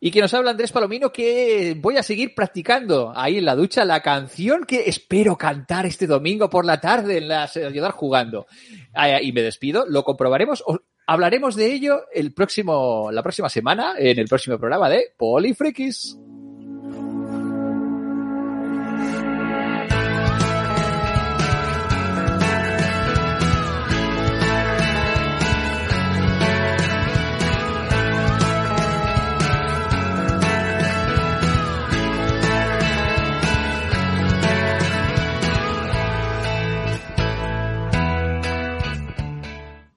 B: Y que nos habla Andrés Palomino que voy a seguir practicando ahí en la ducha la canción que espero cantar este domingo por la tarde en la ayudar jugando. Ah, Y me despido, lo comprobaremos, hablaremos de ello el próximo, la próxima semana en el próximo programa de Polifrikis.